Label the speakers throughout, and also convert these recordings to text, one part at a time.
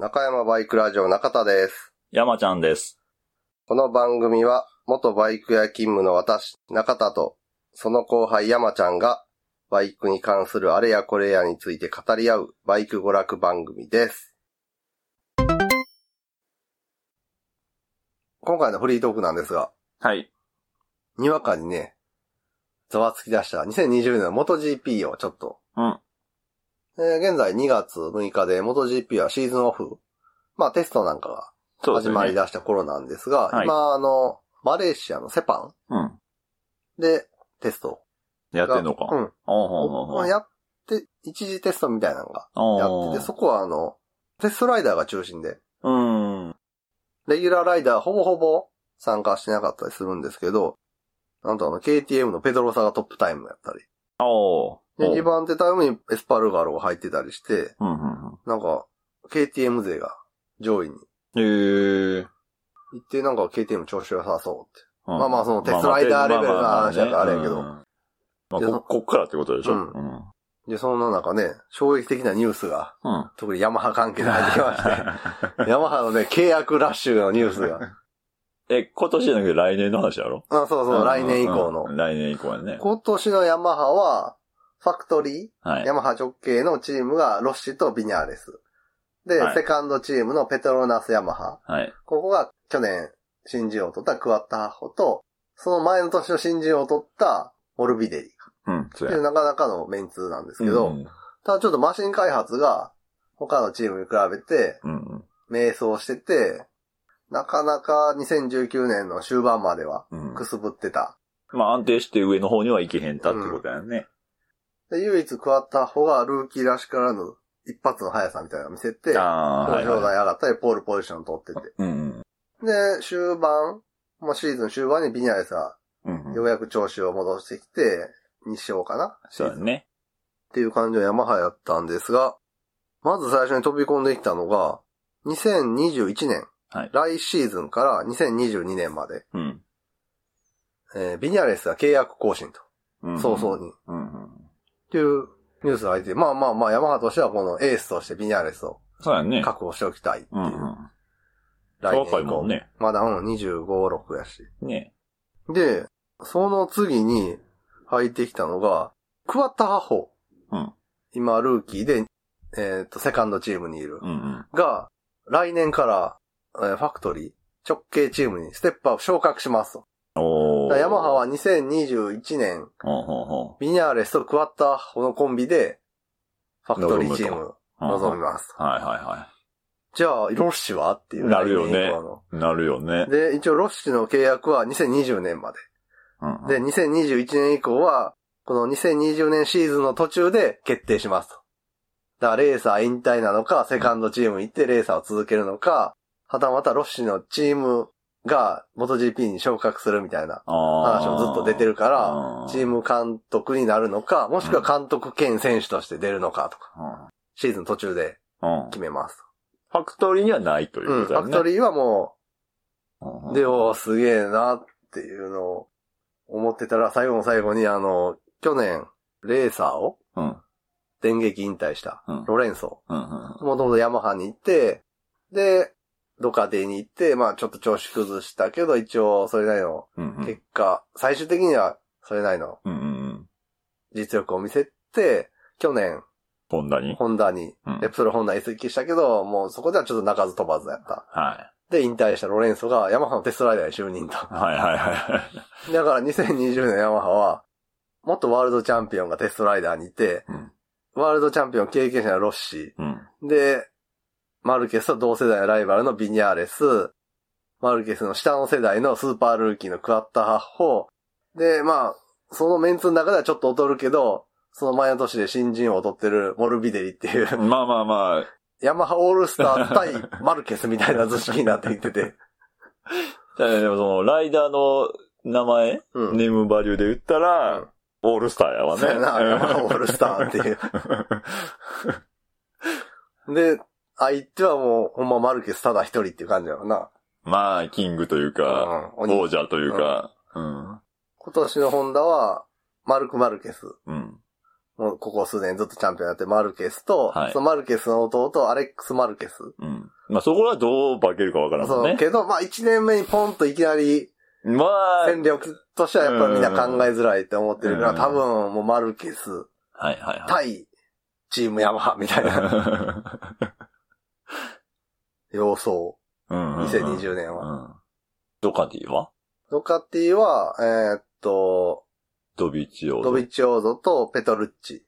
Speaker 1: 中山バイクラジオ中田です。
Speaker 2: 山ちゃんです。
Speaker 1: この番組は、元バイク屋勤務の私、中田と、その後輩山ちゃんが、バイクに関するあれやこれやについて語り合う、バイク娯楽番組です。今回のフリートークなんですが、
Speaker 2: はい。
Speaker 1: にわかにね、ざわつき出した2020年の MotoGP をちょっと、
Speaker 2: うん。
Speaker 1: えー現在2月6日で MotoGP はシーズンオフ、まあテストなんかが始。まり出した頃なんですが、
Speaker 2: はい
Speaker 1: 今あの、マレーシアのセパ
Speaker 2: うん。
Speaker 1: ンでテストが。
Speaker 2: やってんのか。
Speaker 1: うん。やって、一時テストみたいなのがやってて、そこはあの、テストライダーが中心で、
Speaker 2: うん。
Speaker 1: レギュラーライダーほぼほぼ参加してなかったりするんですけど、なんとあの、KTM のペドロサがトップタイムやったり、
Speaker 2: おう
Speaker 1: で、
Speaker 2: おう
Speaker 1: 2番手タイムにエスパルガロが入ってたりして、
Speaker 2: うんうん
Speaker 1: なんか、KTM 勢が上位に
Speaker 2: うん。へえ。
Speaker 1: 行って、なんか KTM 調子良さそうって。
Speaker 2: うん
Speaker 1: まあまあそのテストライダーレベルの話だからあれやけど
Speaker 2: まあこ、こっからってことでしょ？
Speaker 1: うん
Speaker 2: うん。
Speaker 1: で、そんな中ね、衝撃的なニュースが、
Speaker 2: うん。
Speaker 1: 特にヤマハ関係で入ってきまして、ヤマハのね、契約ラッシュのニュースが。
Speaker 2: え、今年じゃなくて来年の話やろ？
Speaker 1: あ、そうそう、来年以降の
Speaker 2: うん。来年以降やね。
Speaker 1: 今年のヤマハは、ファクトリー、
Speaker 2: はい
Speaker 1: ヤ。マハ直系のチームがロッシとビニャーレス。で、
Speaker 2: はい
Speaker 1: セカンドチームのペトロナスヤマハ。
Speaker 2: はい。
Speaker 1: ここが去年新人を取ったクワッタハホと、その前の年の新人を取ったモルビデリ。
Speaker 2: うん、そう。
Speaker 1: なかなかのメンツなんですけど、
Speaker 2: うん
Speaker 1: ただちょっとマシン開発が他のチームに比べて
Speaker 2: うんうん。
Speaker 1: 迷走してて、なかなか2019年の終盤までは
Speaker 2: うん。
Speaker 1: くすぶってた。
Speaker 2: まあ安定して上の方には行けへんたってことやね。
Speaker 1: で、唯一クワッタホがルーキーらしからぬ一発の速さみたいなのを見せて、表彰台
Speaker 2: は
Speaker 1: 上がったり、ポールポジション取ってて。
Speaker 2: い。うん
Speaker 1: で、終盤、まあ、シーズン終盤にビニャレスが
Speaker 2: うん。うん
Speaker 1: ようやく調子を戻してきて、2勝かな？
Speaker 2: そうやね。
Speaker 1: っていう感じのヤマハやったんですが、まず最初に飛び込んできたのが、2021年、
Speaker 2: はい
Speaker 1: 来シーズンから2022年まで、
Speaker 2: うん。
Speaker 1: えービニャレスが契約更新と、
Speaker 2: うん
Speaker 1: 早々に、っ
Speaker 2: うんうん。
Speaker 1: ていうニュースが入って、まあまあまあヤマハとしてはこのエースとしてビニャレスを
Speaker 2: そうやね。
Speaker 1: 確保しておきたいっていうう。
Speaker 2: んうん。
Speaker 1: 来年以降
Speaker 2: 若いもんね。
Speaker 1: まだうん、25、6やし。
Speaker 2: ね。
Speaker 1: で、その次に入ってきたのが、クワッタハホ。
Speaker 2: うん。
Speaker 1: 今、ルーキーで、えっ、と、セカンドチームにいる。
Speaker 2: うんうん。
Speaker 1: が、来年から、えーファクトリー、直系チームにステップアップ昇格しますと。
Speaker 2: おー。
Speaker 1: だからヤマハは2021年、
Speaker 2: ほうほうほ
Speaker 1: ビニャーレスとクワッタハホのコンビで、ファクトリーチーム
Speaker 2: う。
Speaker 1: 臨みます。
Speaker 2: はいはいは
Speaker 1: じゃあ、ロッシはっていう。
Speaker 2: なるよね。なるよね。
Speaker 1: で、一応ロッシの契約は2020年まで。で、2021年以降は、この2020年シーズンの途中で決定しますと。だからレーサー引退なのか、セカンドチーム行ってレーサーを続けるのか、はたまたロッシのチームが MotoGP に昇格するみたいな話もずっと出てるから、チー
Speaker 2: ム、
Speaker 1: ム監督になるのか、もしくは監督兼選手として出るのかとか、シーズン途中で
Speaker 2: うんうん
Speaker 1: 決めます
Speaker 2: ファクトリーにはないとい
Speaker 1: と。うん、
Speaker 2: うことだね。
Speaker 1: ファクトリーはも
Speaker 2: うん
Speaker 1: う、で、おーすげえなっていうのを思ってたら、最後の最後にあの、去年、レーサーを
Speaker 2: うん。
Speaker 1: 電撃引退した、
Speaker 2: うん
Speaker 1: ロレンソ。
Speaker 2: うんうん。
Speaker 1: もともとヤマハに行って、で、ドカテに行って、まあちょっと調子崩したけど、一応それなりの
Speaker 2: うんうん。
Speaker 1: 結果、最終的にはそれなりの
Speaker 2: うんうんうん。
Speaker 1: 実力を見せて、去年、
Speaker 2: ホンダに？
Speaker 1: ホンダに、
Speaker 2: うん
Speaker 1: レプソルホンダに移籍したけど、もうそこではちょっと鳴かず飛ばずやった。
Speaker 2: は
Speaker 1: で、引退したロレンソがヤマハのテストライダーに就任と。
Speaker 2: い。はいはいはい。
Speaker 1: だから2020年ヤマハは、元ワールドチャンピオンがテストライダーにいて、
Speaker 2: うん
Speaker 1: ワールドチャンピオン経験者のロッシ
Speaker 2: うん。
Speaker 1: ー、で、マルケスと同世代のライバルのビニャーレス、マルケスの下の世代のスーパールーキーのクワッタハッホ、で、まあ、そのメンツの中ではちょっと劣るけど、その前の年で新人王を取ってるモルビデリっていう、
Speaker 2: まあまあまあ、
Speaker 1: ヤマハオールスター対マルケスみたいな図式になっていって。て、
Speaker 2: でもその、ライダーの名前、
Speaker 1: うん。
Speaker 2: ネームバリューで言ったら、
Speaker 1: うん。
Speaker 2: オールスターやわね。
Speaker 1: そうやな、ヤマハオールスターっていう。で、相手はもう、ほんまマルケスただ一人っていう感じやろな。
Speaker 2: まあ、キングというか、
Speaker 1: うん鬼
Speaker 2: 王者というか、うん。
Speaker 1: 今年のホンダは、マルク・マルケス。
Speaker 2: うん。
Speaker 1: もうここ数年ずっとチャンピオンやってマルケスと、
Speaker 2: はい
Speaker 1: そのマルケスの弟、アレックス・マルケス。
Speaker 2: うん。まあそこはどう化けるかわからんもんね。
Speaker 1: そうけど、まあ1年目にポンといきなり
Speaker 2: まあ、
Speaker 1: 戦力としてはやっぱりみんな考えづらいって思ってるから、
Speaker 2: うん
Speaker 1: 多分もうマルケス
Speaker 2: はいはいはい。
Speaker 1: 対チームヤマハみたいな 様相。
Speaker 2: うんうんうん
Speaker 1: 2020年は。
Speaker 2: うん。ドカティは？
Speaker 1: ドカティは、えーっと、
Speaker 2: ドビッチオー
Speaker 1: ドビッチオーゾとペトルッチ。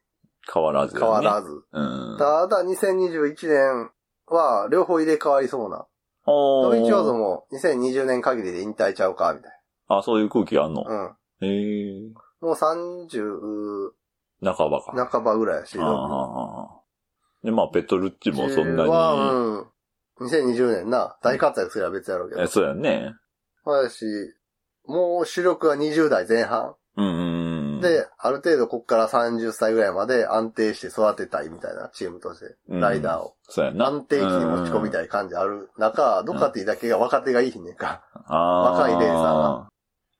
Speaker 2: 変わらず、ね。
Speaker 1: 変わらず。
Speaker 2: うん。
Speaker 1: ただ、2021年は両方入れ替わりそうな。
Speaker 2: お
Speaker 1: ドビッチオーゾも2020年限りで引退ちゃうかみたい
Speaker 2: あ、そういう空気あんの、
Speaker 1: な。うん。
Speaker 2: へえ。
Speaker 1: もう30
Speaker 2: 半ばか。
Speaker 1: 半ばぐらいやし、
Speaker 2: ああああで、まあ、ペトルッチもそんなに。
Speaker 1: は、うん。2020年な、大活躍すれば別やろうけど
Speaker 2: え。そうやね。
Speaker 1: そうやし、もう主力は20代前半。
Speaker 2: うんうんうん。
Speaker 1: で、ある程度こっから30歳ぐらいまで安定して育てたいみたいなチームとして、
Speaker 2: うん
Speaker 1: ライダーを。
Speaker 2: そうやな。
Speaker 1: 安定期に持ち込みた
Speaker 2: い。
Speaker 1: い感じある中、ドカティだけが若手がいいひんねんか。
Speaker 2: ああ。
Speaker 1: 若いレーサーが。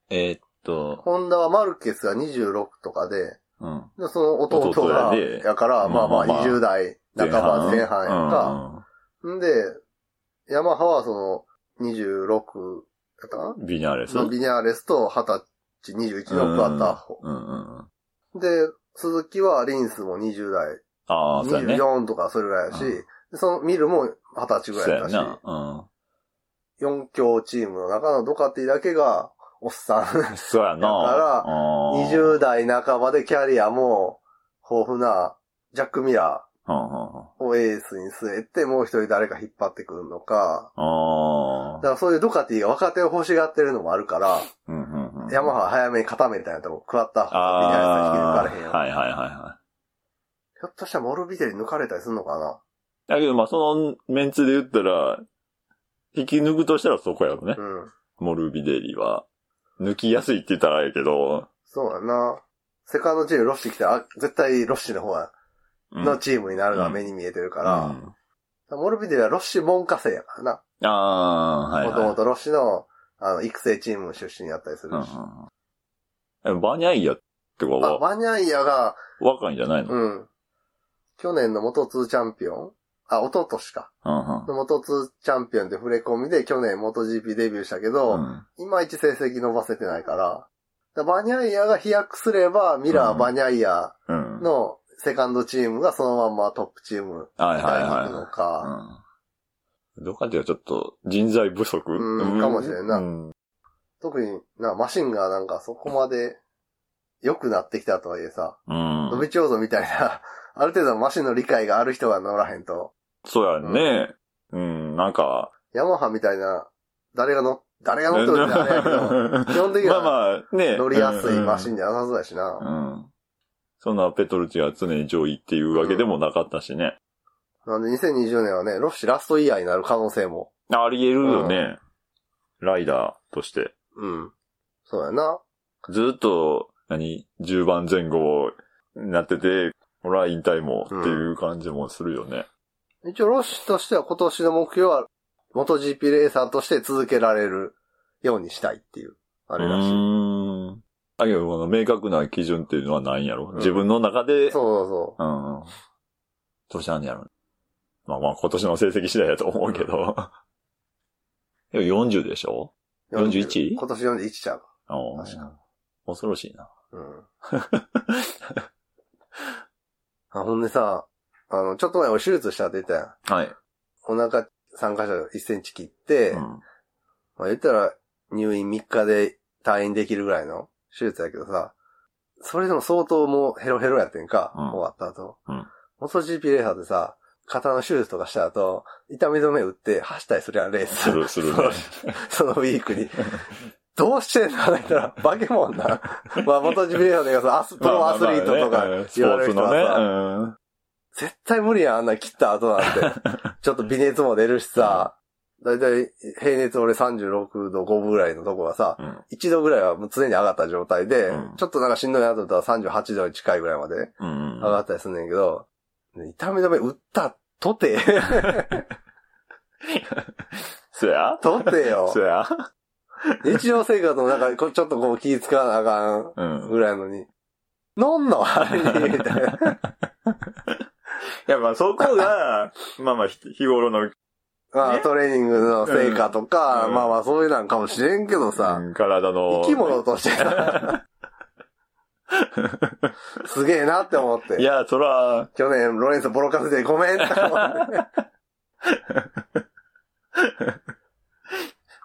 Speaker 2: えーっと、
Speaker 1: ホンダはマルケスが26とかで、
Speaker 2: うん。
Speaker 1: でその弟
Speaker 2: 弟
Speaker 1: が、
Speaker 2: や
Speaker 1: から、まあまあ
Speaker 2: まあまあ
Speaker 1: 20代半ば前半やんか。んで、ヤマハはその26やったか
Speaker 2: うんビニャーレス？
Speaker 1: ビニャーレスと20歳、21のクワッターホ。
Speaker 2: うんうんうん。
Speaker 1: で、鈴木はリンスも20代、
Speaker 2: ああ、そうやね。
Speaker 1: 24とかそれぐらいやし、
Speaker 2: うん
Speaker 1: でそのミルも20歳ぐ
Speaker 2: そう
Speaker 1: らいやったし、
Speaker 2: やな。うん。
Speaker 1: 4強チームの中のドカティだけが、おっさん。
Speaker 2: そうやな。
Speaker 1: だから
Speaker 2: あー
Speaker 1: 20代半ばでキャリアも豊富なジャック・ミラ
Speaker 2: うんうんうん
Speaker 1: ーをエースに据えて、もう一人誰か引っ張ってくるのか、
Speaker 2: あ
Speaker 1: だからそういうドカティが若手を欲しがってるのもあるから、
Speaker 2: あ。うんうんうん。
Speaker 1: ヤマハは早めに固めたんやったら、クワッターホとビニャーレスは引き抜かれへんよ。
Speaker 2: はいはいはいは
Speaker 1: ひょっとしたらモルビデリ抜かれたりするのかない
Speaker 2: だけどまあそのメンツで言ったら、引き抜くとしたらそこやろね。
Speaker 1: うん。
Speaker 2: モルビデリは。抜きやすいって言ったらあれやけど、
Speaker 1: そうやな。セカンドチームロッシ来たら、あ絶対ロッシの方は
Speaker 2: うん
Speaker 1: のチームになるのは目に見えてるから、
Speaker 2: うん
Speaker 1: モルビデリはロッシ門下生やからな。
Speaker 2: ああ、はいはい。
Speaker 1: もともとロッシの、あの、育成チーム出身やったりするし。
Speaker 2: うんうん、バニャイヤって子
Speaker 1: あ、
Speaker 2: は
Speaker 1: バニャイヤが、
Speaker 2: 若いんじゃないの、
Speaker 1: うん。去年の元2チャンピオン？あ、一昨年か。
Speaker 2: うんうん
Speaker 1: の元2チャンピオンで触れ込みで去年元 GP デビューしたけど、
Speaker 2: うん
Speaker 1: いまいち成績伸ばせてないから、だバニャイヤが飛躍すれば、ミラー、
Speaker 2: うん
Speaker 1: バニャイヤ
Speaker 2: うん。
Speaker 1: のセカンドチームがそのまんまトップチームに行く
Speaker 2: はいは
Speaker 1: のか、
Speaker 2: い。うん。どっかっていうとちょっと人材不足？
Speaker 1: うんかもしれんな
Speaker 2: うん。
Speaker 1: 特にな、マシンがなんかそこまで良くなってきたとはいえさ、
Speaker 2: うん。
Speaker 1: ドビチョーゾみたいな、ある程度マシンの理解がある人が乗らへんと、
Speaker 2: そうやね。うん、なんか。
Speaker 1: ヤマハみたいな、誰が乗、誰が乗ってるってあれやけど、基本的には
Speaker 2: まあまあ、ね。
Speaker 1: 乗りやすいマシン
Speaker 2: で。
Speaker 1: じゃなさそうやしな。
Speaker 2: うん。そんなペトルチが常に上位っていうわけでもなかったしね。
Speaker 1: なんで2020年はね、ロッシラストイヤーになる可能性も。
Speaker 2: あり得るよね。ライダーとして。
Speaker 1: うん。そうやな。
Speaker 2: ずっと、何 ?10 番前後になってて、俺は引退もっていう感じもするよね。
Speaker 1: 一応ロッシとしては今年の目標は、元 GP レーサーとして続けられるようにしたいっていう、あれらしい。
Speaker 2: だけど、この明確な基準っていうのはないんやろ、
Speaker 1: うん
Speaker 2: 自分の中で。
Speaker 1: そうそう
Speaker 2: うん。どうしたんやろまあまあ今年の成績次第だと思うけど。でも40でしょ？
Speaker 1: そう。
Speaker 2: 41
Speaker 1: 今年41ちゃう。
Speaker 2: お
Speaker 1: 確か
Speaker 2: 恐ろしいな。
Speaker 1: うん。あ、ほんでさ、あの、ちょっと前俺手術したって言ったやん。
Speaker 2: はい。
Speaker 1: お腹3箇所1センチ切って、
Speaker 2: うん。
Speaker 1: まあ言ったら入院3日で退院できるぐらいの手術やけどさ、それでも相当もうヘロヘロやってんか、
Speaker 2: うん
Speaker 1: 終わった後。
Speaker 2: うん
Speaker 1: 元 GP レーサーでさ、肩の手術とかした後、痛み止め打って走ったりするやん、レース。
Speaker 2: する、するね。
Speaker 1: そのウィークに。どうしてんのって言ったら、化け物な。まあ、元 GP レーサーで言うとアス、プロアスリートとか
Speaker 2: まあまあまあねスポ
Speaker 1: 言われる。人はさ、
Speaker 2: うん
Speaker 1: 絶対無理やん、あんな切った後なんて。ちょっと微熱も出るしさ、だいたい平熱俺36度5分ぐらいのとこがさ、
Speaker 2: うん。
Speaker 1: 1度ぐらいはもう常に上がった状態で、
Speaker 2: うん
Speaker 1: ちょっとなんかしんどいなと思ったら38度に近いぐらいまで
Speaker 2: うん。
Speaker 1: 上がったりすんねんけど、痛み止め打ったとて、
Speaker 2: そや
Speaker 1: とてよ
Speaker 2: そ。や
Speaker 1: 日常生活もなんかちょっとこう気ぃ使わなあかん
Speaker 2: うん。
Speaker 1: ぐらいのに、飲んの？あれ？に、みたいな。
Speaker 2: いや、まあそこが、まあまあひ日頃の、
Speaker 1: まあ、
Speaker 2: ね
Speaker 1: トレーニングの成果とか、
Speaker 2: うん
Speaker 1: まあまあそういうなんかもしれんけどさ、
Speaker 2: うん体の。
Speaker 1: 生き物としてさ、すげえなって思って。
Speaker 2: いや、そら、
Speaker 1: 去年、ロレンソボロカスでごめんって思って。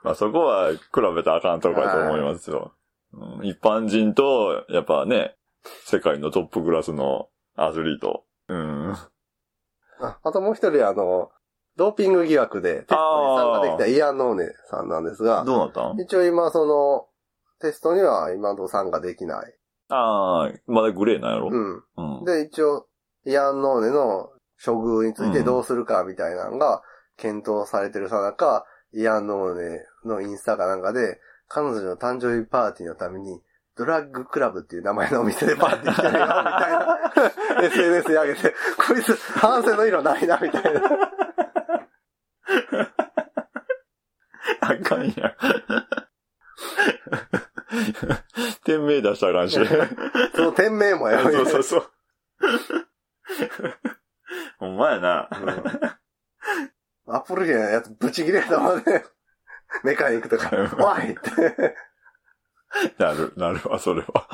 Speaker 2: まあそこは比べたらあかんとこやと思いますよ。うん一般人と、やっぱね、世界のトップクラスのアスリート。うん。
Speaker 1: ああともう一人、あの、ドーピング疑惑でテストに参加できたイアン・ノーネさんなんですが、
Speaker 2: どうなったん？
Speaker 1: 一応今その、テストには今のところ参加できない。
Speaker 2: ああ、まだグレーなんやろ？
Speaker 1: うん。
Speaker 2: うん。
Speaker 1: で、一応、イアン・ノーネの処遇についてどうするかみたいなのが検討されてるさなか、イアン・ノーネのインスタかなんかで、彼女の誕生日パーティーのために、ドラッグクラブっていう名前のお店でパーティーしてるよ、みたいな、SNS に上げて、こいつ、反省の色ないな、みたいな。
Speaker 2: あかんやん。店名出したらあかんし。
Speaker 1: その店名もやめ
Speaker 2: そうそうそう。ほんまやな。
Speaker 1: アップルゲーのやつブチ切れたまで、メカニックとか、おいって。
Speaker 2: なる、なるわ、それは。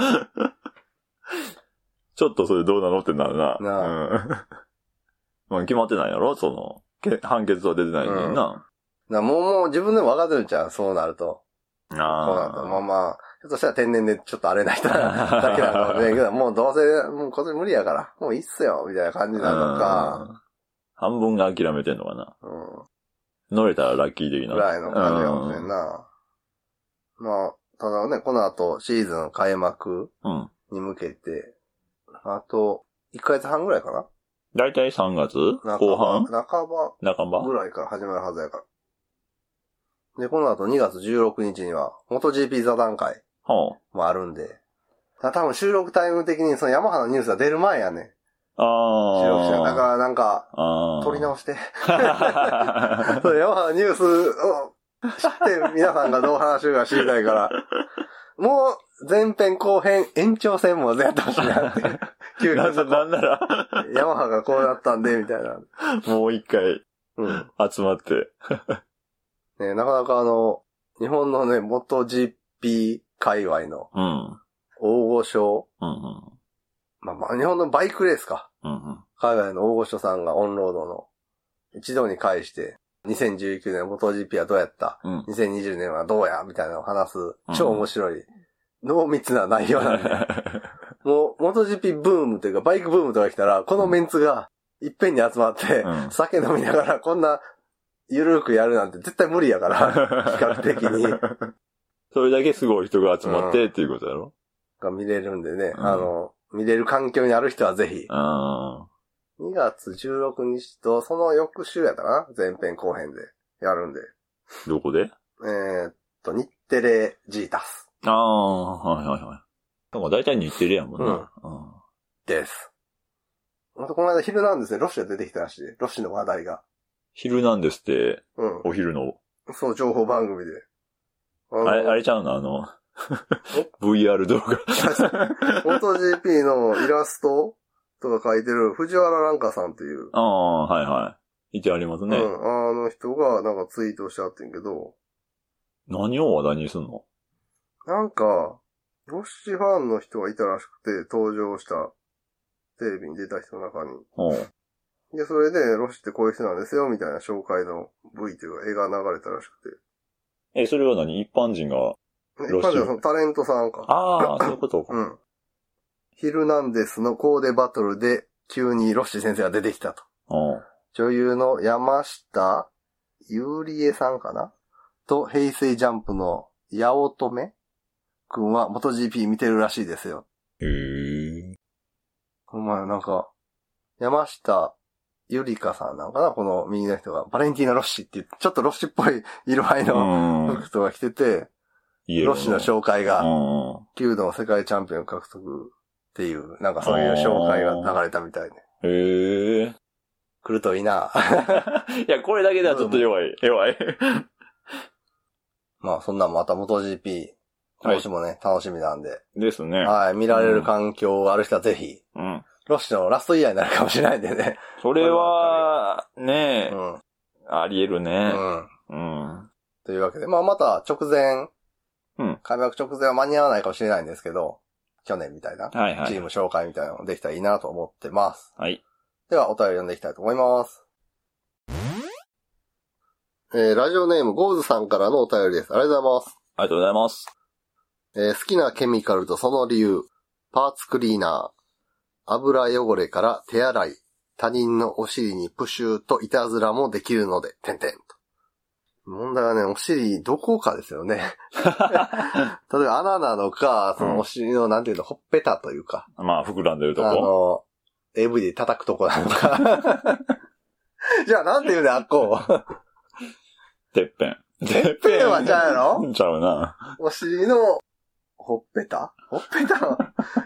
Speaker 2: ちょっとそれどうなのってなるな。
Speaker 1: な
Speaker 2: うん。まあ決まってないやろその、け判決は出てないのにな。
Speaker 1: なもう、もう自分でも分かってるんちゃうそうなると。そうなると。まあ
Speaker 2: あ
Speaker 1: まあ、ひょっとしたら天然でちょっと荒れない人だけなのかもしれんけど、もうどうせ、もう今年無理やから、もういいっすよ、みたいな感じ
Speaker 2: あ。
Speaker 1: なのか、
Speaker 2: 半分が諦めてんのかな。
Speaker 1: うん、
Speaker 2: 乗れたらラッキー的な。
Speaker 1: ぐらいの感じかもしれんな。まあ、ただね、この後シーズン開幕
Speaker 2: うん。
Speaker 1: に向けて、あと、1ヶ月半ぐらいかな
Speaker 2: だいたい3月？
Speaker 1: 半
Speaker 2: 後半？
Speaker 1: ば半ば
Speaker 2: 半ば？
Speaker 1: ぐらいから始まるはずやから。で、この後2月16日には、MotoGP 座談会
Speaker 2: は
Speaker 1: もあるんで、多分収録タイム的にそのヤマハのニュースが出る前やね。
Speaker 2: あ。
Speaker 1: 収録者。だからなんか、
Speaker 2: ああ。
Speaker 1: 撮り直して。
Speaker 2: あ
Speaker 1: そうヤマハのニュースを知って皆さんがどう話するか知りたいから、もう前編後編延長戦もやってほしいなって。急
Speaker 2: なんなんなら、
Speaker 1: ヤマハがこうなったんで、みたいな。
Speaker 2: もう一回
Speaker 1: うん。
Speaker 2: 集まって。
Speaker 1: ね、なかなかあの、日本のね、MotoGP 界隈の
Speaker 2: うん。
Speaker 1: 大御所、
Speaker 2: うんうん。
Speaker 1: まあまあ日本のバイクレースか。
Speaker 2: うんうん。
Speaker 1: 海外の大御所さんがオンロードの一度に返して、2019年 MotoGP はどうやった？
Speaker 2: うん。
Speaker 1: 2020年はどうや？みたいなのを話す超面白い、濃密な内容なんで。もう、MotoGP ブームというか、バイクブームとか来たら、このメンツがいっぺんに集まって、
Speaker 2: うん
Speaker 1: 酒飲みながらこんな、ゆるくやるなんて絶対無理やから、比較的に、
Speaker 2: それだけすごい人が集まってっていうことやろ？
Speaker 1: が見れるんでね、
Speaker 2: うん
Speaker 1: あの、見れる環境にある人はぜひ、
Speaker 2: あ
Speaker 1: 2月16日と、その翌週やったかな前編後編でやるんで。
Speaker 2: あ。どこで？
Speaker 1: えーっと、日テレジータス
Speaker 2: ああ、はいはいはい。なんか大体似てるやもんな。うん
Speaker 1: です。またこの間昼なんですね、ロッシュが出てきたらしい。ロッシュの話題が。
Speaker 2: 昼なんですって、
Speaker 1: うん。
Speaker 2: お昼の。
Speaker 1: そう、情報番組で。あの
Speaker 2: あれ、あれちゃうの？あの、VR 動画。
Speaker 1: MotoGP のイラストとか書いてる藤原蘭香さんっていう、
Speaker 2: ああ、はいはい。いてありますね。
Speaker 1: うん、あの人がなんかツイートしちゃってんけど、
Speaker 2: 何を話題にすんの？
Speaker 1: なんか、ロッシュファンの人がいたらしくて、登場したテレビに出た人の中に。で、それで、ロッシュってこういう人なんですよ、みたいな紹介の V というか絵が流れたらしく
Speaker 2: え、それは何？一般人が。
Speaker 1: て。
Speaker 2: ロッシュ
Speaker 1: 一般ではそのタレントさんか。
Speaker 2: ああ、そういうことか。
Speaker 1: うん。ヒルナンデスのコーデバトルで急にロッシュ先生が出てきたと。
Speaker 2: うん。
Speaker 1: 女優の山下ゆりえさんかな？と、平成ジャンプの八乙女くんは元 GP 見てるらしいですよ。
Speaker 2: へえ。
Speaker 1: ほんまや、なんか、山下ゆりかさんなんかなこの右の人が。バレンティーナ・ロッシーっていう、ちょっとロッシーっぽい色合いの
Speaker 2: うん。
Speaker 1: 服とか着てて、ロッシュの紹介が、
Speaker 2: う
Speaker 1: 弓道の世界チャンピオン獲得っていう、なんかそういう紹介が流れたみたいで。
Speaker 2: ん。へえ。
Speaker 1: 来るといいな。
Speaker 2: いや、これだけではちょっと弱い。弱い。
Speaker 1: まあそんなんまた MotoGP 今年もね、楽しみなんで。
Speaker 2: ですね。
Speaker 1: はい、見られる環境がある人はぜひ、
Speaker 2: うん。
Speaker 1: ロッシュのラストイヤーになるかもしれないんでね。
Speaker 2: それは、ね
Speaker 1: う、ん。
Speaker 2: あり得るね。
Speaker 1: うん。
Speaker 2: うん。
Speaker 1: というわけで、まあまた直前、
Speaker 2: うん
Speaker 1: 開幕直前は間に合わないかもしれないんですけど、去年みたいな、
Speaker 2: はいはい。
Speaker 1: チーム紹介みたいなのできたらいいなと思ってます。
Speaker 2: はい。
Speaker 1: では、お便り読んでいきたいと思います。えー、ラジオネームゴーズさんからのお便りです。ありがとうございます。
Speaker 2: ありがとうございます。
Speaker 1: えー好きなケミカルとその理由、パーツクリーナー、油汚れから手洗い、他人のお尻にプシューといたずらもできるので、てんてんと。問題はね、お尻どこかですよね。例えば穴なのか、そのお尻の、なんていうの、ほっぺたというか、
Speaker 2: まあ、膨らんでると
Speaker 1: あ
Speaker 2: こ。
Speaker 1: の、AV で叩くとこなのか。じゃあ、なんていうんだ、あっこ
Speaker 2: てっぺん。
Speaker 1: てっぺんはちゃうやろ？
Speaker 2: ちゃうな。
Speaker 1: お尻の、ほっぺた？ほっぺた？の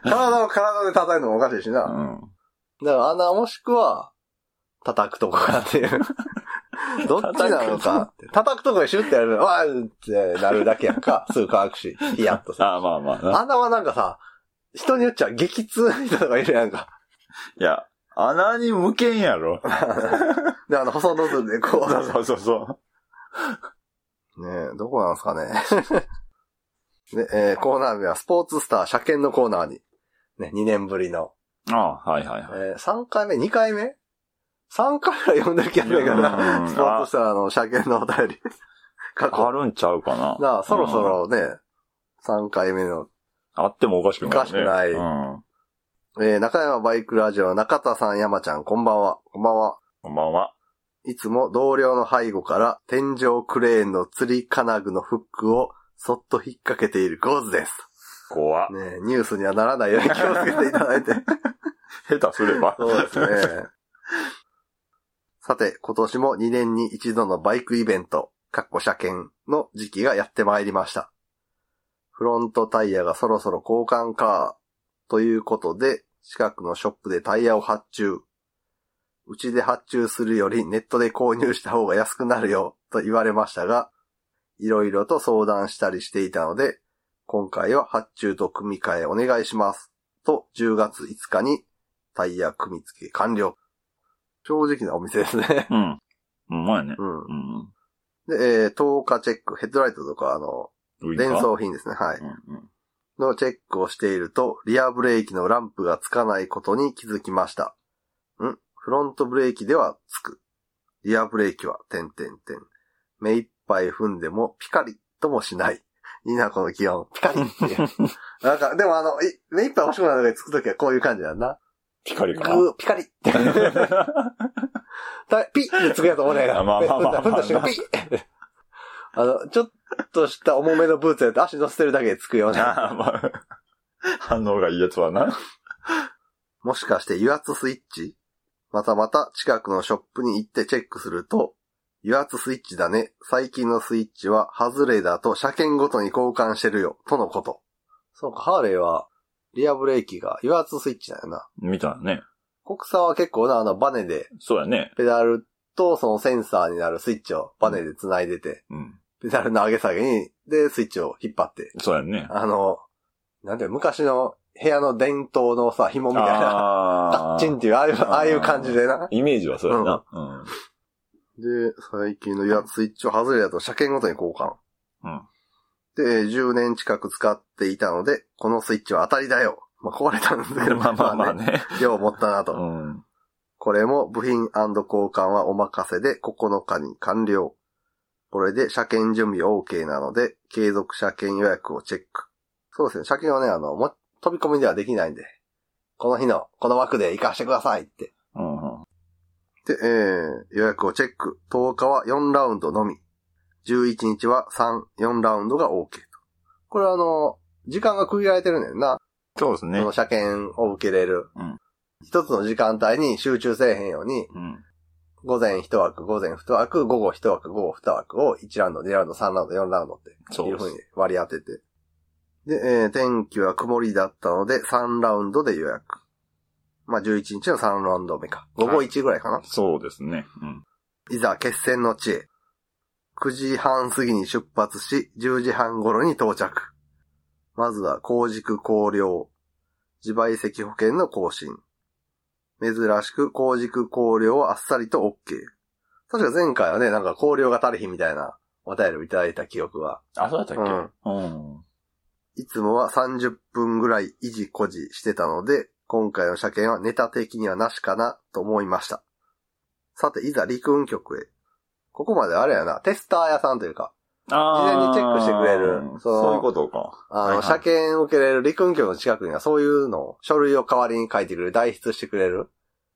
Speaker 1: 体を体で叩いるのもおかしいしな。
Speaker 2: うん。
Speaker 1: だから穴もしくは、叩くとこかっていう。どっちなのかって。叩くとこでシュッてやるの、わーってなるだけやんか。すぐ乾くし、ヒヤッとする。
Speaker 2: ああ、まあまあな。
Speaker 1: 穴はなんかさ、人によっちゃ激痛な人とかいるやんか。
Speaker 2: いや、穴に向けんやろ。
Speaker 1: で、あの、細ノズルでこ
Speaker 2: そうそうそうそう。
Speaker 1: う。ねえ、どこなんですかね。で、えーコーナー名はスポーツスター車検のコーナーに。ね、2年ぶりの。
Speaker 2: ああ、はいはいはい。
Speaker 1: えー、3回目 ?2 回目 ?3 回ぐらい読んでる気がするけど
Speaker 2: う
Speaker 1: な。
Speaker 2: ん
Speaker 1: スポーツスターの車検のお便り。過去
Speaker 2: あるんちゃうかな。
Speaker 1: なあ、そろそ
Speaker 2: うん。
Speaker 1: ろね、3回目の、
Speaker 2: あってもおかしくない、ね。
Speaker 1: おかしくない
Speaker 2: うん。
Speaker 1: えー中山バイクラジオ中田さん山ちゃん、こんばんは。こんばんは。
Speaker 2: こんばんは。
Speaker 1: いつも同僚の背後から天井クレーンの釣り金具のフックをそっと引っ掛けているゴーズです。
Speaker 2: 怖っ。
Speaker 1: ねえニュースにはならないように気をつけていただいて。
Speaker 2: 下手すれば。
Speaker 1: そうですね。さて、今年も2年に一度のバイクイベント、かっこ車検の時期がやってまいりました。フロントタイヤがそろそろ交換か、ということで、近くのショップでタイヤを発注。うちで発注するよりネットで購入した方が安くなるよ、と言われましたが、いろいろと相談したりしていたので、今回は発注と組み替えお願いします。と、10月5日にタイヤ組み付け完了。正直なお店ですね。
Speaker 2: うん。うまいね。
Speaker 1: うん。
Speaker 2: うん。
Speaker 1: で、えー、透過チェック、ヘッドライトとか、あの、連装品ですね。はい。
Speaker 2: うんうん。
Speaker 1: のチェックをしていると、リアブレーキのランプがつかないことに気づきました。ん？フロントブレーキではつく。リアブレーキは、点点点。目いっぱい踏んでもピカリともしない。いいな、この気温。ピカリっていう。なんか、でもあの、い目いっぱい欲しくなるのがつくときはこういう感じだ。
Speaker 2: ピカリかな？
Speaker 1: ピカリって。たピッってつくやつおねえが。
Speaker 2: まあまあまあまあ
Speaker 1: 踏んだ瞬間ピッあの、ちょっとした重めのブーツやと足乗せてるだけでつくような。
Speaker 2: 反応がいいやつはな。
Speaker 1: もしかして油圧スイッチ？またまた近くのショップに行ってチェックすると、油圧スイッチだね。最近のスイッチは外れだと車検ごとに交換してるよ。とのこと。そうか、ハーレーは、リアブレーキが油圧スイッチだよな。
Speaker 2: みたいなね。
Speaker 1: 国産は結構な、あの、バネで、
Speaker 2: そうやね。
Speaker 1: ペダルとそのセンサーになるスイッチをバネで繋いでて、
Speaker 2: うん。
Speaker 1: ペダルの上げ下げに、で、スイッチを引っ張って、
Speaker 2: そうやね。
Speaker 1: あの、なんていうの昔の部屋の電灯のさ、紐みたいな、
Speaker 2: あ
Speaker 1: カッ チンっていう、ああいう、ああいう感じでな。
Speaker 2: イメージはそうやな。うん。
Speaker 1: で、最近の油圧スイッチを外れだと車検ごとに交換。
Speaker 2: うん。
Speaker 1: で、10年近く使っていたので、このスイッチは当たりだよ。まあ、壊れたんですけど、
Speaker 2: まあまあまあ
Speaker 1: ね。
Speaker 2: ね。
Speaker 1: よう持ったなと。
Speaker 2: うん。
Speaker 1: これも部品交換はお任せで9日に完了。これで車検準備 OK なので、継続車検予約をチェック。そうですね、車検はね、あの、も飛び込みではできないんで、この日の、この枠で行かしてくださいって。で、えー、予約をチェック。10日は4ラウンドのみ。11日は3、4ラウンドが OK と。これはあの、時間が区切られてるねんな。
Speaker 2: そうですね
Speaker 1: この。車検を受けれる。
Speaker 2: うん
Speaker 1: 一つの時間帯に集中せえへんように、
Speaker 2: うん。
Speaker 1: 午前一枠、午前二枠、午後一枠、午後二枠を1ラウンド、2ラウンド、3ラウンド、4ラウンドって
Speaker 2: そうです
Speaker 1: いう風に割り当てて。で、えー天気は曇りだったので3ラウンドで予約。まあ、11日の3ラウンド目か。午後1ぐらいかな。
Speaker 2: そうですね。うん。
Speaker 1: いざ決戦の地へ。9時半過ぎに出発し、10時半頃に到着。まずは、高軸高量。自賠責保険の更新。珍しく、高軸高量はあっさりと OK。確か前回はね、なんか高量が足りひんみたいなお便りをいただいた記憶は。
Speaker 2: あ、そうだったっけ？
Speaker 1: うん
Speaker 2: うん。
Speaker 1: いつもは30分ぐらい維持固持してたので、今回の車検はネタ的にはなしかなと思いました。さて、いざ陸運局へ。ここまであれやな、テスター屋さんというか、
Speaker 2: あ
Speaker 1: 事前にチェックしてくれるその
Speaker 2: そういうことか。
Speaker 1: あの、
Speaker 2: はいはい
Speaker 1: 車検受けれる陸運局の近くにはそういうのを、書類を代わりに書いてくれる、代筆してくれる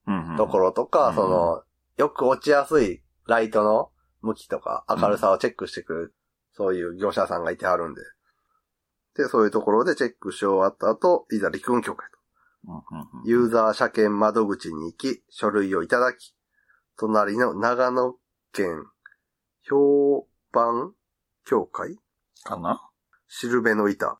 Speaker 2: うんうん
Speaker 1: ところとか、
Speaker 2: うん
Speaker 1: その、よく落ちやすいライトの向きとか明るさをチェックしてくれる、そういう業者さんがいてあるんで。で、そういうところでチェックし終わった後、いざ陸運局へと。ユーザー車検窓口に行き、書類をいただき、隣の長野県評判協会
Speaker 2: かな？
Speaker 1: しるべの板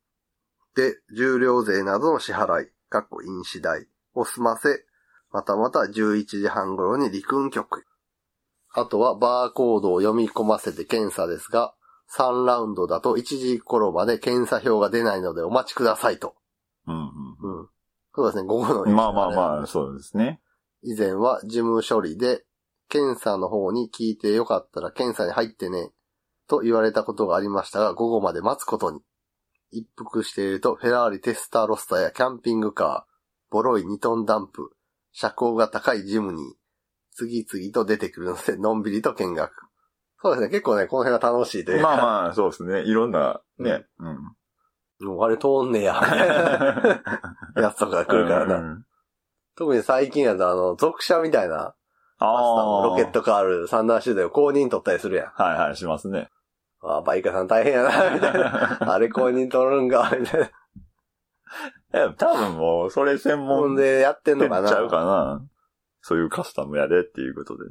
Speaker 1: で、重量税などの支払い、かっこ印紙代を済ませ、またまた11時半頃に陸運局へ。あとはバーコードを読み込ませて検査ですが、3ラウンドだと1時頃まで検査表が出ないのでお待ちくださいと。
Speaker 2: うんうん
Speaker 1: うん。そうですね、午後の
Speaker 2: うん。まあまあまあ、そうですね。
Speaker 1: 以前は事務処理で、検査の方に聞いてよかったら検査に入ってね、と言われたことがありましたが、午後まで待つことに。一服していると、フェラーリテスターロスターやキャンピングカー、ボロい2トンダンプ、車高が高いジムニー、次々と出てくるので、のんびりと見学。そうですね、結構ね、この辺が楽しいというか。
Speaker 2: まあまあ、そうですね。いろんな、ね。うん。
Speaker 1: もうあれ通んねや、やつとかが来るからな。
Speaker 2: うん
Speaker 1: 特に最近やとあの、属車みたいな、
Speaker 2: ああ。
Speaker 1: ロケットカール、三段集団を公認取ったりするやん。
Speaker 2: はいはい、しますね。
Speaker 1: ああ、バイカさん大変やな、みたいな。あれ公認取るんか、みたいな。
Speaker 2: え、多分もう、それ専門で
Speaker 1: でやってん
Speaker 2: や
Speaker 1: のかな。
Speaker 2: っちゃうかな。そういうカスタムやでっていうことで。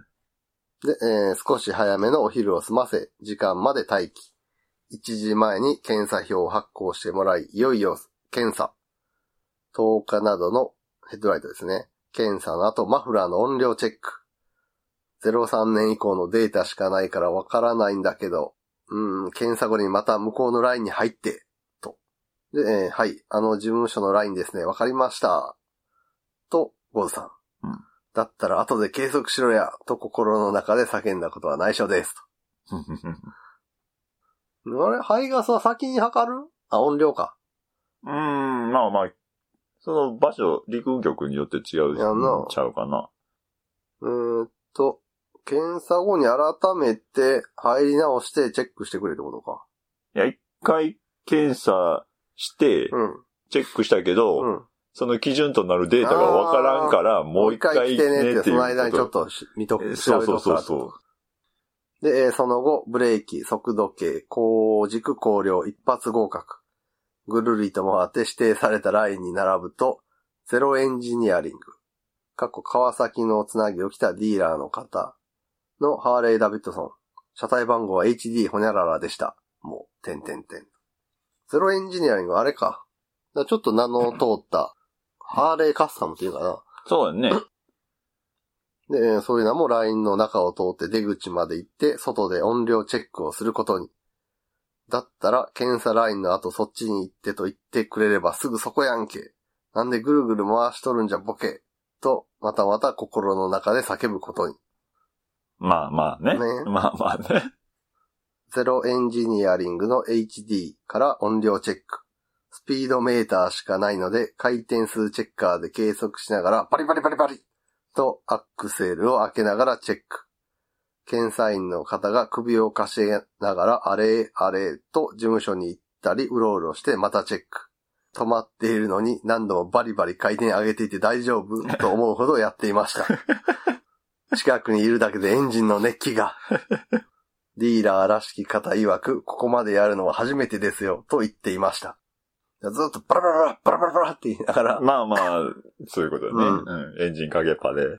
Speaker 1: で、えー少し早めのお昼を済ませ、時間まで待機。1時前に検査表を発行してもらい、いよいよ検査。10日などのヘッドライトですね。検査の後、マフラーの音量チェック。03年以降のデータしかないからわからないんだけど、うん、検査後にまた向こうのラインに入って、と。で、えーはい、あの事務所のラインですね。わかりました。と、ゴズさん。
Speaker 2: うん
Speaker 1: だったら後で計測しろや、と心の中で叫んだことは内緒です。と あれ排ガスは先に測る？あ、音量か。
Speaker 2: うーん、まあまあ、その場所、陸運局によって違う
Speaker 1: やんな
Speaker 2: ちゃうかな。
Speaker 1: うーんと、検査後に改めて入り直してチェックしてくれってことか。
Speaker 2: いや、一回検査して、
Speaker 1: うん。
Speaker 2: チェックしたけど、
Speaker 1: うん。
Speaker 2: その基準となるデータがわからんから、もう一回
Speaker 1: 来てねって、その間にちょっとし見とく、
Speaker 2: えそうそうそうそう。
Speaker 1: で、その後、ブレーキ、速度計、高軸高量、一発合格。ぐるりと回って指定されたラインに並ぶと、ゼロエンジニアリング。過去川崎のつなぎを着たディーラーの方のハーレー・ダビッドソン。車体番号は HD ホニャララでした。もう、点点点。ゼロエンジニアリングあれか。かちょっと名の通った、ハーレーカスタムっていうかな。
Speaker 2: そうだね。
Speaker 1: で、えーそういうのもラインの中を通って出口まで行って、外で音量チェックをすることに。だったら、検査ラインの後そっちに行ってと言ってくれればすぐそこやんけ。なんでぐるぐる回しとるんじゃボケ。と、またまた心の中で叫ぶことに。
Speaker 2: まあまあね。
Speaker 1: ね
Speaker 2: まあまあね。
Speaker 1: ゼロエンジニアリングの HD から音量チェック。スピードメーターしかないので、回転数チェッカーで計測しながら、パリパリパリパリとアクセルを開けながらチェック。検査員の方が首をかしげながら、あれあれと事務所に行ったり、うろうろしてまたチェック。止まっているのに何度もバリバリ回転上げていて大丈夫？と思うほどやっていました。近くにいるだけでエンジンの熱気が。ディーラーらしき方曰く、ここまでやるのは初めてですよ、と言っていました。ずっとバラバラバラ、バラバラって言いながら、
Speaker 2: まあまあ、そういうことだね。
Speaker 1: うん
Speaker 2: うんエンジンかけっぱで。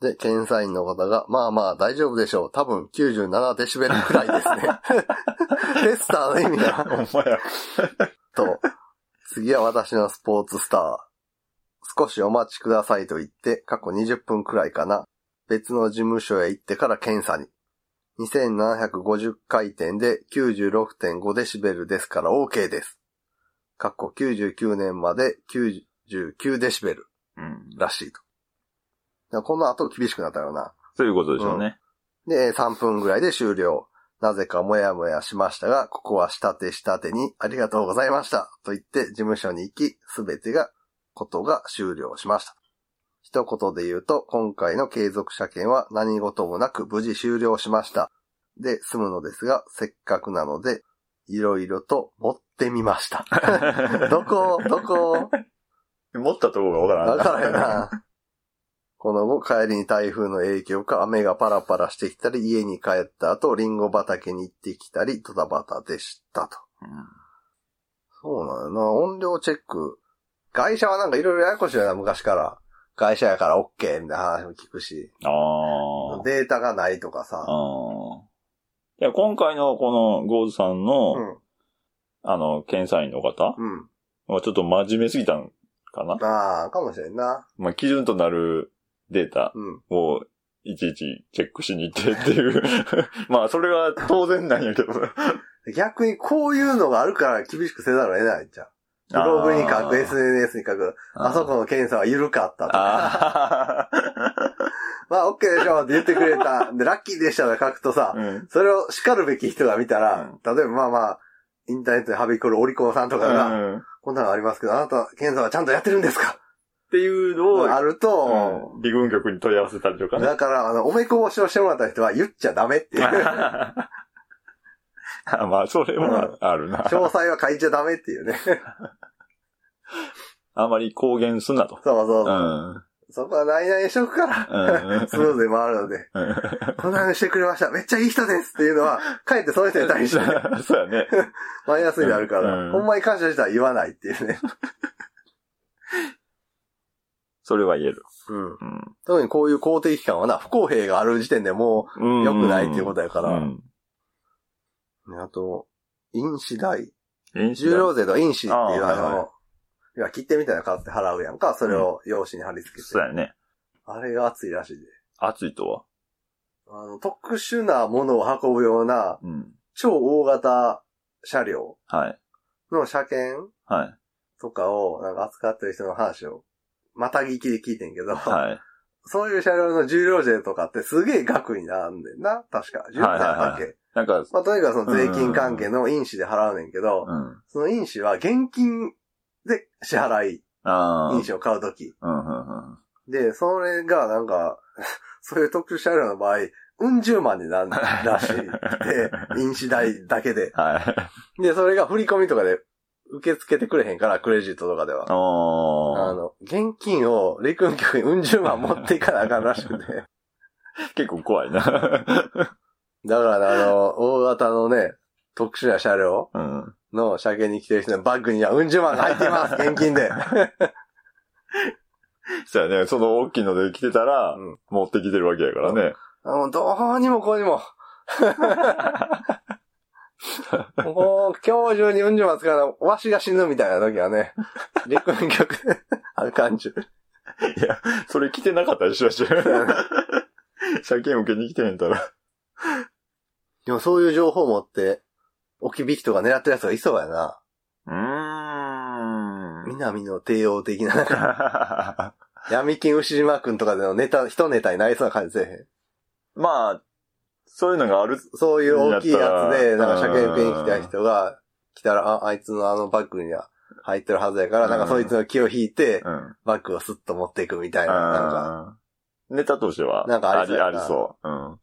Speaker 1: で、検査員の方が、まあまあ大丈夫でしょう。多分97デシベルくらいですね。テスターの意味が、
Speaker 2: ほんまや。
Speaker 1: と、次は私のスポーツスター。少しお待ちくださいと言って、過去20分くらいかな。別の事務所へ行ってから検査に。2750回転で96.5デシベルですから OK です。かっこ99年まで99デシベル
Speaker 2: うん。
Speaker 1: らしいと。だからこの後厳しくなったよな。
Speaker 2: そういうことでしょうね。
Speaker 1: で、3分ぐらいで終了。なぜかもやもやしましたが、ここは下手下手にありがとうございました。と言って事務所に行き、すべてが、ことが終了しました。一言で言うと、今回の継続車検は何事もなく無事終了しました。で、済むのですが、せっかくなので、いろいろと持ってみました。どこどこ？
Speaker 2: 持ったとこがわからん
Speaker 1: わからへんな。この後、帰りに台風の影響か雨がパラパラしてきたり、家に帰った後、リンゴ畑に行ってきたり、ドタバタでしたと。そうなのよな。音量チェック。会社はなんかいろいろややこしいよな、昔から。会社やから OK みたいな話も聞くし。
Speaker 2: ああ。
Speaker 1: データがないとかさ。
Speaker 2: いや、今回のこのゴーズさんの、
Speaker 1: うん。
Speaker 2: あの、検査員の方
Speaker 1: うん。
Speaker 2: はちょっと真面目すぎたんかな？
Speaker 1: ああ、かもしれんな。
Speaker 2: まあ、基準となるデータ
Speaker 1: うん。
Speaker 2: をいちいちチェックしに行ってっていう。まあ、それは当然なんやけど。
Speaker 1: 逆にこういうのがあるから厳しくせざるを得ないんじゃん。ブログに書く、SNS に書く、あそこの検査は緩かったとか。
Speaker 2: ああ。
Speaker 1: まあ、OK でしょって言ってくれた。で、ラッキーでしたって書くとさ、
Speaker 2: うん。
Speaker 1: それを叱るべき人が見たら、例えばまあまあ、インターネットではびこるオリコンさんとかが、
Speaker 2: うん
Speaker 1: こんなのありますけど、あなた、検査はちゃんとやってるんですか？
Speaker 2: っていうのを、
Speaker 1: あると、
Speaker 2: うん、陸軍局に問い合わせたりとかね。
Speaker 1: だから、あの、おめこぼしをしてもらった人は言っちゃダメっていう。
Speaker 2: あ まあ、それはあるな。
Speaker 1: 詳細は書いちゃダメっていうね。
Speaker 2: あまり公言すんなと。
Speaker 1: そうそうそう。
Speaker 2: うん。
Speaker 1: そこは何々しとくから、
Speaker 2: うん
Speaker 1: スムーズに回るので、こんなのしてくれました。めっちゃいい人ですっていうのは、かえってその人に対して
Speaker 2: そうやね。
Speaker 1: マイナスになるから、
Speaker 2: うん
Speaker 1: ほんまに感謝したら言わないっていうね。
Speaker 2: それは言える。
Speaker 1: うん。
Speaker 2: うん
Speaker 1: 特にこういう公的機関はな、不公平がある時点でも
Speaker 2: う
Speaker 1: 良くないっていうことやから、
Speaker 2: うん。
Speaker 1: ねあと、飲酒代。
Speaker 2: 飲酒
Speaker 1: 重量税とか飲酒っていう
Speaker 2: あ
Speaker 1: の、
Speaker 2: はいは
Speaker 1: 切手みたいなの買って払うやんか、それを用紙に貼り付けて。
Speaker 2: そうやね。
Speaker 1: あれが熱いらしいで。
Speaker 2: 暑いとは？
Speaker 1: あの、特殊なものを運ぶような、
Speaker 2: うん。
Speaker 1: 超大型車両
Speaker 2: はい。
Speaker 1: の車検
Speaker 2: はい。
Speaker 1: とかをなんか扱ってる人の話を、また聞きで聞いてんけど、
Speaker 2: はい。
Speaker 1: そういう車両の重量税とかってすげえ額になんねんな、確か。重量税だっけ、
Speaker 2: なんか、
Speaker 1: まあ、とにかくその税金関係の飲酒で払うねんけど、
Speaker 2: うん。
Speaker 1: その飲酒は現金で支払い、
Speaker 2: ああ。
Speaker 1: 飲酒を買うとき。で、それがなんか、そういう特殊車両の場合、うん十万になるらしいって、飲酒代だけで。
Speaker 2: はい。
Speaker 1: で、それが振り込みとかで受け付けてくれへんから、クレジットとかでは。あ
Speaker 2: ああ。
Speaker 1: の、現金を陸運局にうん十万持っていかなあかんらしくて。
Speaker 2: 結構怖いな。
Speaker 1: だから、あの、大型のね、特殊な車両
Speaker 2: うん。
Speaker 1: の車検に来てる人のバッグにはうん十万が入っています、現金で。
Speaker 2: そうやね。その大きいので来てたら、
Speaker 1: うん
Speaker 2: 持ってきてるわけやからね。
Speaker 1: あの、どうにもこうにも。もう、今日中にうん十万使うの、わしが死ぬみたいな時はね、陸運局で、あかんちゅう。
Speaker 2: いや、それ来てなかったりしましたよ。車検受けに来てへんたら。
Speaker 1: でもそういう情報を持って、置き引きとか狙ってる奴がいそうやな。
Speaker 2: うーん。
Speaker 1: 南の帝王的な、なんか、闇金牛島くんとかでのネタ、一ネタになりそうな感じせえへん。
Speaker 2: まあ、そういうのがある。
Speaker 1: そういう大きいやつで、なんか車検受けに来た人が、来たら、あ、あいつのあのバッグには入ってるはずやから、なんかそいつの気を引いて、
Speaker 2: うん。
Speaker 1: バッグをスッと持っていくみたいな、なんか。
Speaker 2: うんネタとしては、
Speaker 1: なんかありそう
Speaker 2: ありそう。うん。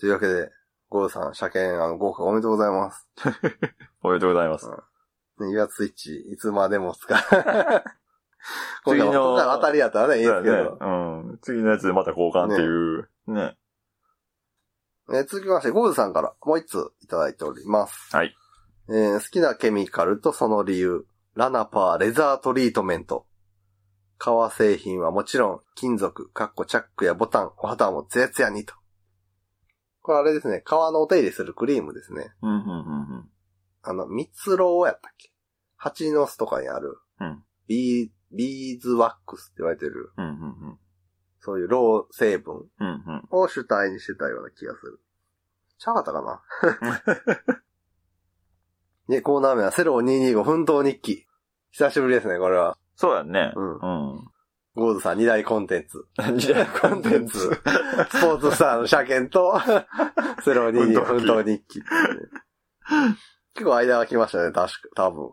Speaker 1: というわけで、ゴーさん、車検、あの、合格おめでとうございます。
Speaker 2: おめでとうございます。
Speaker 1: ね、油圧スイッチ、いつまでも使う。次
Speaker 2: 次の
Speaker 1: の、当たりやったらね、いいですけど。
Speaker 2: ねうん。次のやつでまた交換っていう。ね。
Speaker 1: えー続きまして、ゴーズさんからもう一ついただいております。
Speaker 2: はい。
Speaker 1: えー好きなケミカルとその理由。ラナパーレザートリートメント。革製品はもちろん、金属、カッコチャックやボタン、お肌もツヤツヤにと。これあれですね、革のお手入れするクリームですね。
Speaker 2: うん、うん、うん
Speaker 1: あの、蜜蝋やったっけ？蜂の巣とかにある、
Speaker 2: うん
Speaker 1: ビー、ビーズワックスって言われてる、
Speaker 2: うん。うん、うん、
Speaker 1: そういうロウ成分。を主体にしてたような気がする。ちゃうかったかな？で、コーナー名はセロー225奮闘日記。久しぶりですね、これは。
Speaker 2: そうやね。
Speaker 1: うん
Speaker 2: うん。
Speaker 1: ゴーズさん2大コンテンツ。
Speaker 2: 時代
Speaker 1: コンテンツ？スポーツスターの車検と、セロー225奮闘日記。結構間が来ましたね、確か、多分。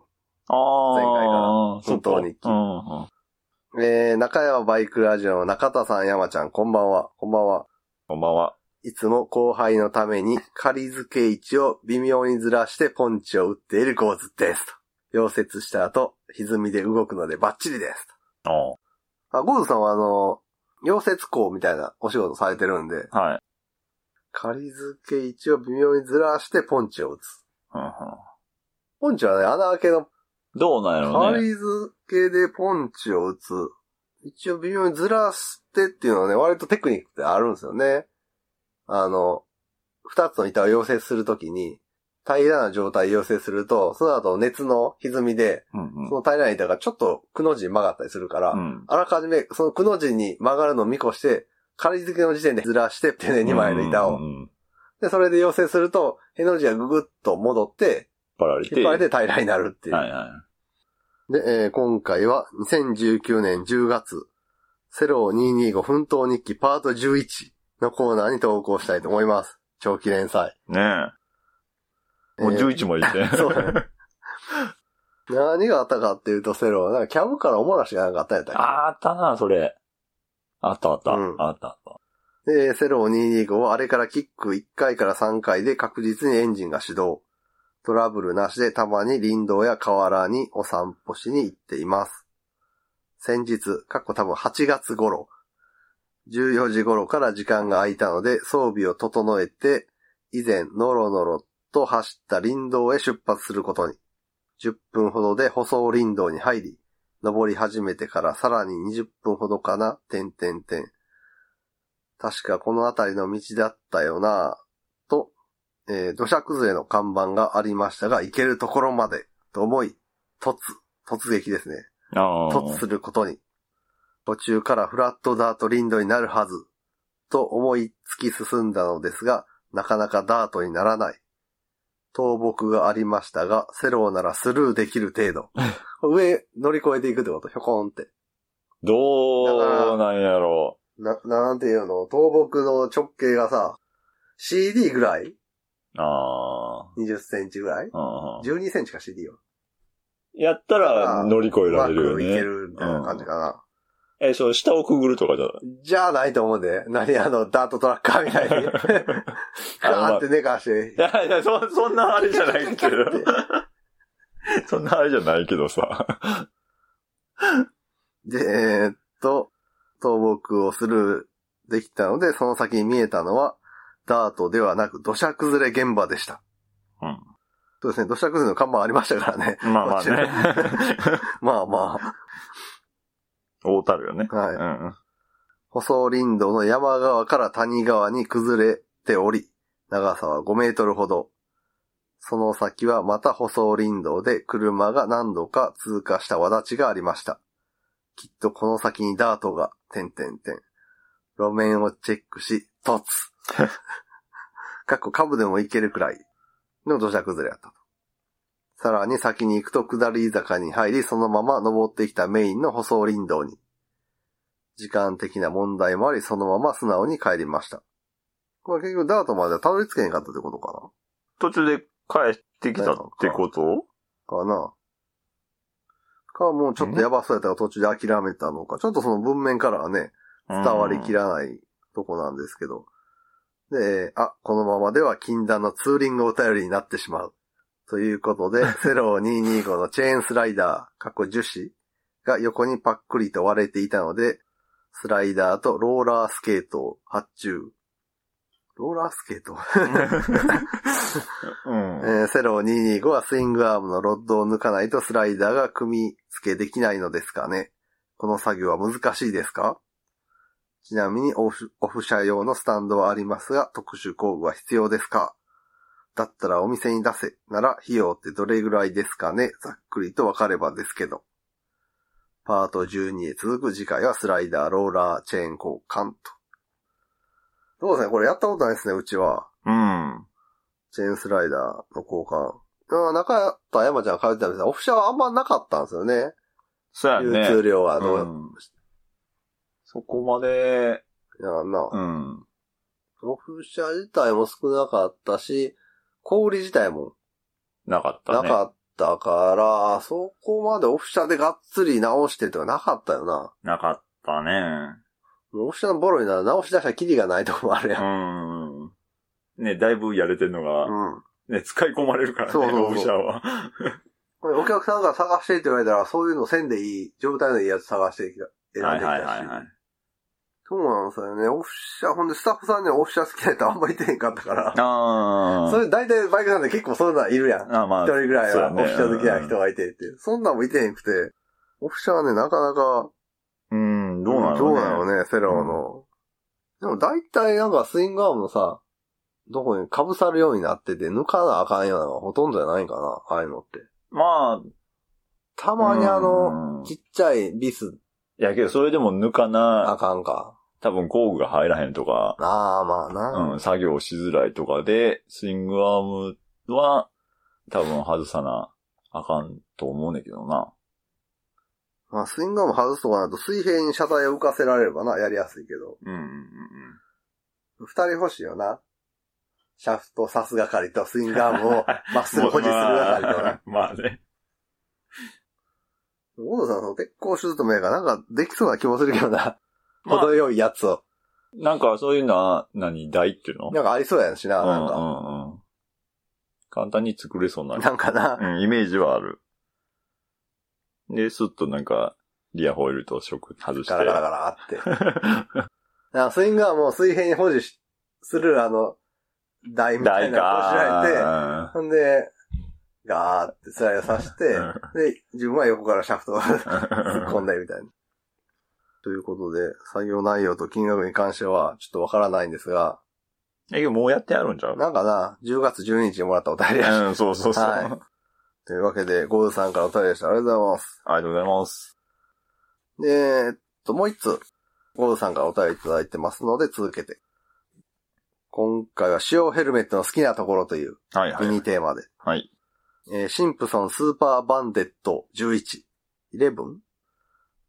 Speaker 2: ああ。
Speaker 1: 前回から奮闘日記。えー、中山バイクラジオの中田さん、山ちゃん、こんばんは。こんばんは。
Speaker 2: こんばんは。
Speaker 1: いつも後輩のために仮付け位置を微妙にずらしてポンチを打っているゴーズです。と。溶接した後、歪みで動くのでバッチリです。
Speaker 2: あ
Speaker 1: とあ、ゴーズさんはあの、溶接工みたいなお仕事されてるんで、
Speaker 2: あ。はい。
Speaker 1: 仮付け位置を微妙にずらしてポンチを打つ。
Speaker 2: うんうん
Speaker 1: ポンチはね、穴開けの
Speaker 2: どうなんやろうね。
Speaker 1: 仮付けでポンチを打つ。一応微妙にずらしてっていうのはね、割とテクニックってあるんですよね。あの、二つの板を溶接するときに、平らな状態で溶接すると、その後熱の歪みで、
Speaker 2: うん
Speaker 1: その平らな板がちょっとくの字に曲がったりするから、
Speaker 2: うん。
Speaker 1: あらかじめそのくの字に曲がるのを見越して、仮付けの時点でずらして、手で2枚の板を。
Speaker 2: うんうんうん。
Speaker 1: で、それで溶接すると、への字がぐぐっと戻って、
Speaker 2: 引っ張られて。
Speaker 1: 引っ張られて平らになるっていう。
Speaker 2: はいはい。
Speaker 1: で、えー今回は2019年10月、セロー225奮闘日記パート11のコーナーに投稿したいと思います。長期連載。
Speaker 2: ねえ。もう
Speaker 1: えー
Speaker 2: 11もいって。
Speaker 1: そうだね何があったかっていうと、セロー、なんかキャブからおもらしがなんかあったんやったっけ？
Speaker 2: あったな、それ。あったあった。
Speaker 1: うん
Speaker 2: あったあった。
Speaker 1: で、セロー225はあれからキック1回から3回で確実にエンジンが始動。トラブルなしでたまに林道や河原にお散歩しに行っています。先日、過去多分8月頃、14時頃から時間が空いたので装備を整えて、以前ノロノロと走った林道へ出発することに。10分ほどで舗装林道に入り、登り始めてからさらに20分ほどかな、点々点。確かこの辺りの道だったよなぁ、と、えー土砂崩れの看板がありましたが、行けるところまで、と思い、突、突撃ですね。突することに。途中からフラットダート林道になるはず、と思い突き進んだのですが、なかなかダートにならない。倒木がありましたが、セローならスルーできる程度。上乗り越えていくってこと、ひょこんって。
Speaker 2: どうなんやろ
Speaker 1: な、なんていうの？倒木の直径がさ、CD ぐらい？う
Speaker 2: あ
Speaker 1: ?20 センチぐらい？
Speaker 2: あ。うん
Speaker 1: ?12 センチか CD は。
Speaker 2: やったら乗り越え
Speaker 1: うま
Speaker 2: られるよ
Speaker 1: くいけ
Speaker 2: ね。
Speaker 1: るみたいな感じかな。
Speaker 2: え、そう、下をくぐるとかじゃ、
Speaker 1: じゃあないと思うんで。何あの、ダートトラッカーみたいに。ガーって寝かして
Speaker 2: い。やいや、そ、そんなあれじゃないけど。そんなあれじゃないけどさ。
Speaker 1: で、えーっと、倒木をスルーできたので、その先に見えたのは、ダートではなく土砂崩れ現場でした。
Speaker 2: うん。
Speaker 1: そうですね、土砂崩れの看板ありましたからね。
Speaker 2: まあまあね。
Speaker 1: まあま
Speaker 2: 大たるよね。
Speaker 1: あ。はい。
Speaker 2: うん。
Speaker 1: 舗装林道の山側から谷側に崩れており、長さは5メートルほど。その先はまた舗装林道で車が何度か通過した輪立ちがありました。きっとこの先にダートが、点々点。路面をチェックし、突。かっこ株でも行けるくらいの土砂崩れやったと。さらに先に行くと下り坂に入り、そのまま登ってきたメインの舗装林道に。時間的な問題もあり、そのまま素直に帰りました。これ結局ダートまでたどり着けへんかったってことか
Speaker 2: 途中で帰ってきたってこと？
Speaker 1: な？かなか、もうちょっとやばそうやったから途中で諦めたのか、ちょっとその文面からはね、伝わりき
Speaker 2: ら
Speaker 1: らないとこなんですけど。で、あ、このままでは禁断のツーリングお便りになってしまう。ということで、セロー225のチェーンスライダー、過去樹脂が横にパックリと割れていたので、スライダーとローラースケートを発注。ローラースケート、
Speaker 2: うん。
Speaker 1: えーセロー225はスイングアームのロッドを抜かないとスライダーが組み付けできないのですかね。この作業は難しいですか？ちなみにオフオフ車用のスタンドはありますが、特殊工具は必要ですか？だったらお店に出せ。なら費用ってどれぐらいですかね？ざっくりとわかればですけど。パート12へ続く次回はスライダー、ローラー、チェーン交換と。そうですね、これやったことないですね、うちは。
Speaker 2: うん。
Speaker 1: チェーンスライダーの交換。うん中田山ちゃんが通ってたんですが、オフシャはあんまなかったんですよね。
Speaker 2: そうやね。
Speaker 1: 流通量はどう、
Speaker 2: うんそこまで、
Speaker 1: いやな、
Speaker 2: うん。
Speaker 1: オフシャ自体も少なかったし、小売り自体も
Speaker 2: なかったね。
Speaker 1: なかったから、そこまでオフシャでがっつり直してとかなかったよな。
Speaker 2: なかったね。
Speaker 1: オフシャのボロになら直し出したらキリがないとこもあるや。
Speaker 2: うんん。ね、だいぶやれてんのが、
Speaker 1: うん。
Speaker 2: ね、使い込まれるからね、
Speaker 1: そうそうそう
Speaker 2: オフシャは。
Speaker 1: これお客さんが探してって言われたら、そういうのせんでいい、状態のいいやつ探してきた。選ん
Speaker 2: はい
Speaker 1: できたし。
Speaker 2: はいはいはい。
Speaker 1: そうなんですよね。オフシャ、ほんでスタッフさんにはオフシャ好きな人あんまいてへんかったから。
Speaker 2: ああ。
Speaker 1: それ大体バイクさんで結構そういうのはいるやん。
Speaker 2: あまあ、
Speaker 1: 一人ぐらいはオフシャ好きな人がいてって。そんなんもいてへんくて。オフシャはね、なかなか、
Speaker 2: うん、どうなの
Speaker 1: どうなのね、セローの。でも大体なんかスイングアームのさ、どこに被さるようになってて、抜かなあかんようなのがほとんどじゃないんかな、ああいうのって。
Speaker 2: まあ、
Speaker 1: たまにあ
Speaker 2: う
Speaker 1: の、
Speaker 2: ん
Speaker 1: ちっちゃいビス、
Speaker 2: いやけどそれでも抜か
Speaker 1: あ
Speaker 2: な、
Speaker 1: かんか。
Speaker 2: 多分工具が入らへんとか、
Speaker 1: ああ、まあな。
Speaker 2: うん、作業しづらいとかで、スイングアームは、多分外さなあかんと思うねんけどな。
Speaker 1: まあ、スイングアーム外すとかなると水平に車体を浮かせられればな、やりやすいけど。
Speaker 2: うんうんうん
Speaker 1: 二人欲しいよな。シャフト刺す係とスイングアームを まっすぐ保持する係とな。
Speaker 2: まあまあね。
Speaker 1: 大野さん、その鉄鋼手術もやからなんかできそうな気もするけどな。
Speaker 2: まあ
Speaker 1: 程よいやつを。
Speaker 2: なんかそういうのは何、台っていうの？
Speaker 1: なんかありそうやんしな、なんか。
Speaker 2: うんうんうん。簡単に作れそうな。
Speaker 1: なんかな。
Speaker 2: うん、イメージはある。で、スッとなんか、リアホイールと食外して。
Speaker 1: ガラガラガラって。なんかスイングアームを水平に保持しするあの、台みたい
Speaker 2: 台
Speaker 1: なのをこしられて、
Speaker 2: か。
Speaker 1: ほんで、ガーってスライドさせて、
Speaker 2: うん
Speaker 1: で、自分は横からシャフトを 突っ込んでみたいな。ということで、作業内容と金額に関してはちょっとわからないんですが、
Speaker 2: え、もうやってあるんちゃう
Speaker 1: なんかな、10月12日にもらったお便りやし。
Speaker 2: うん、そうそうそう。
Speaker 1: はいというわけで、ゴールさんからお便りでした。ありがとうございます。
Speaker 2: ありがとうございます。
Speaker 1: で、えっと、もう一つ、ゴールさんからお便りいただいてますので、続けて。今回は使用ヘルメットの好きなところという
Speaker 2: はいはい。
Speaker 1: ミニテーマで、
Speaker 2: はい。
Speaker 1: えーシンプソンスーパーバンデット11、11?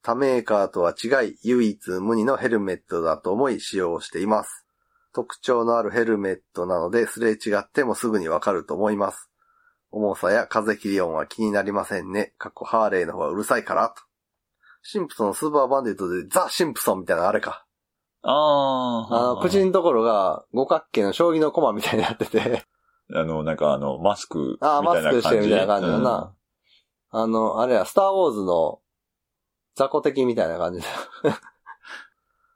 Speaker 1: 他メーカーとは違い、唯一無二のヘルメットだと思い使用しています。特徴のあるヘルメットなので、すれ違ってもすぐにわかると思います。重さや風切り音は気になりませんね。過去ハーレーの方がうるさいから、と。シンプソンスーパーバンデットでザ・シンプソンみたいなのあれか。
Speaker 2: ああ。
Speaker 1: あの、口のところが五角形の将棋の駒みたいになってて、
Speaker 2: あの、なんかあの、マスクみた
Speaker 1: ああ、マ
Speaker 2: いな感じ。
Speaker 1: スクしてるみたいな感じだな。あの、あれや、スターウォーズの雑魚敵みたいな感じだ。
Speaker 2: うん。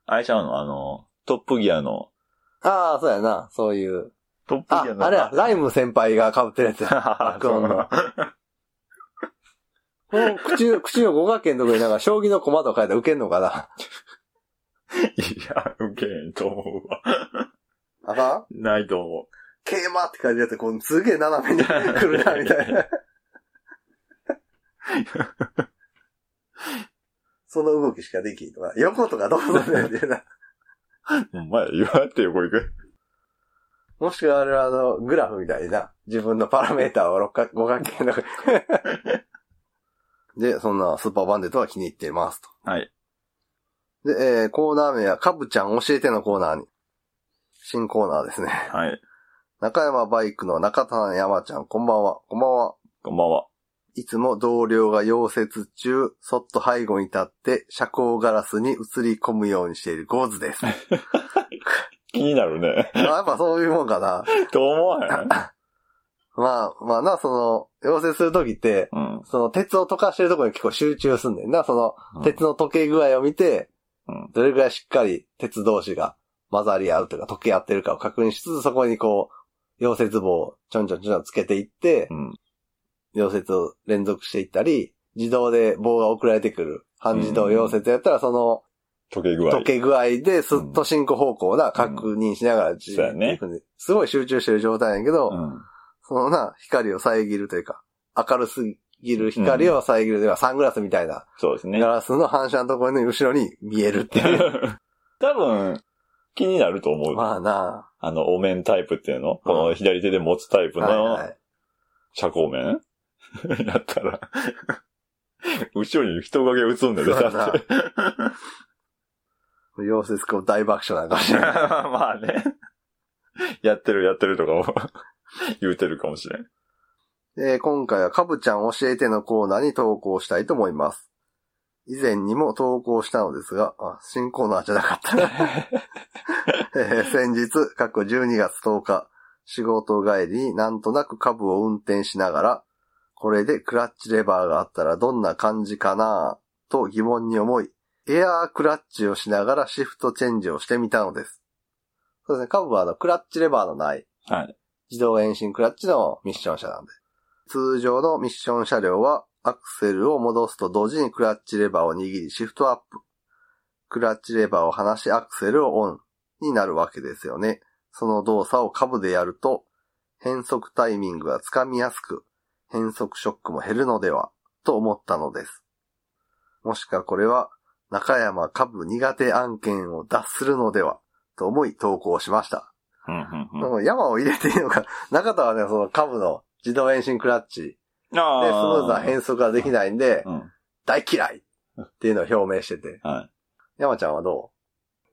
Speaker 2: あれちゃうの？あの、トップギアの、
Speaker 1: ああ、そうやな、そういう。
Speaker 2: トップ
Speaker 1: あ
Speaker 2: ギア、の。
Speaker 1: あれや、ライム先輩が被ってるやつや。
Speaker 2: そう
Speaker 1: 爆音のこの口の、口の五角形のところになんか将棋の駒とか書いて受けんのかな？い
Speaker 2: や、ウケんと思うわ。
Speaker 1: あかん？
Speaker 2: ないと思
Speaker 1: 桂馬って感じやつこうすげえ斜めに来るな、みたいな。その動きしかできんとか、横とかどうすんねんっていうな。
Speaker 2: う。お前、言われて横行く。
Speaker 1: もしくはあれはあの、グラフみたいな、自分のパラメーターを六角五角形の。で、そんなスーパーバンデットは気に入っていますと。
Speaker 2: はい。
Speaker 1: で、えーコーナー名は、かぶちゃん教えてのコーナーに。新コーナーですね。
Speaker 2: はい。
Speaker 1: 中山バイクの中田山ちゃん、こんばんは。こんばんは。
Speaker 2: こんばんは。
Speaker 1: いつも同僚が溶接中、そっと背後に立って、遮光ガラスに映り込むようにしているゴーズです。
Speaker 2: 気になるね。
Speaker 1: あやっぱそういうもんかな。
Speaker 2: と思わへん？
Speaker 1: まあ、まあな、その、溶接するときって、
Speaker 2: うん。
Speaker 1: その鉄を溶かしてるところに結構集中すんねんな。その、
Speaker 2: うん
Speaker 1: 鉄の溶け具合を見て、
Speaker 2: うん
Speaker 1: どれぐらいしっかり鉄同士が混ざり合うというか溶け合ってるかを確認しつつ、そこにこう、溶接棒をちょんちょんちょんつけていって
Speaker 2: う、ん。
Speaker 1: 溶接を連続していったり、自動で棒が送られてくる。半自動溶接やったら、その、
Speaker 2: 溶け具合。
Speaker 1: 溶け具合ですっと進行方向をな、確認しながら、じ
Speaker 2: そうやね
Speaker 1: すごい集中してる状態やけど、
Speaker 2: うん。
Speaker 1: そのな、光を遮るというか、明るすぎる光を遮るでは、サングラスみたいな、
Speaker 2: そうですね
Speaker 1: ガ。ラスの反射のところの後ろに見えるっていう。
Speaker 2: 多分、気になると思う。
Speaker 1: まあな
Speaker 2: あの、お面タイプっていうの？この左手で持つタイプの
Speaker 1: い。
Speaker 2: 車高面？やったら、後ろに人影映んだよ、
Speaker 1: そうやな
Speaker 2: だって。
Speaker 1: 溶接工大爆笑なんかもしれない。
Speaker 2: まあね。やってるやってるとかも 言うてるかもしれん。
Speaker 1: えー今回はかぶちゃん教えてのコーナーに投稿したいと思います。以前にも投稿したのですが、あ、新コーナーじゃなかったな。えー先日、過去12月10日、仕事帰りになんとなく株を運転しながら、これでクラッチレバーがあったらどんな感じかなと疑問に思い、エアークラッチをしながらシフトチェンジをしてみたのです。そうですね、株はあの、クラッチレバーのない、
Speaker 2: はい。
Speaker 1: 自動遠心クラッチのミッション車なんで。通常のミッション車両はアクセルを戻すと同時にクラッチレバーを握りシフトアップ。クラッチレバーを離しアクセルをオンになるわけですよね。その動作を株でやると変速タイミングがつかみやすく変速ショックも減るのではと思ったのです。もしかこれは中山株苦手案件を脱するのではと思い投稿しました。
Speaker 2: うんうんうん
Speaker 1: でも山を入れていいのか、中田はね、その株の自動遠心クラッチでスム
Speaker 2: あ
Speaker 1: ーズな変速ができないんで、
Speaker 2: うん。
Speaker 1: 大嫌いっていうのを表明してて。
Speaker 2: はい。
Speaker 1: 山ちゃんはど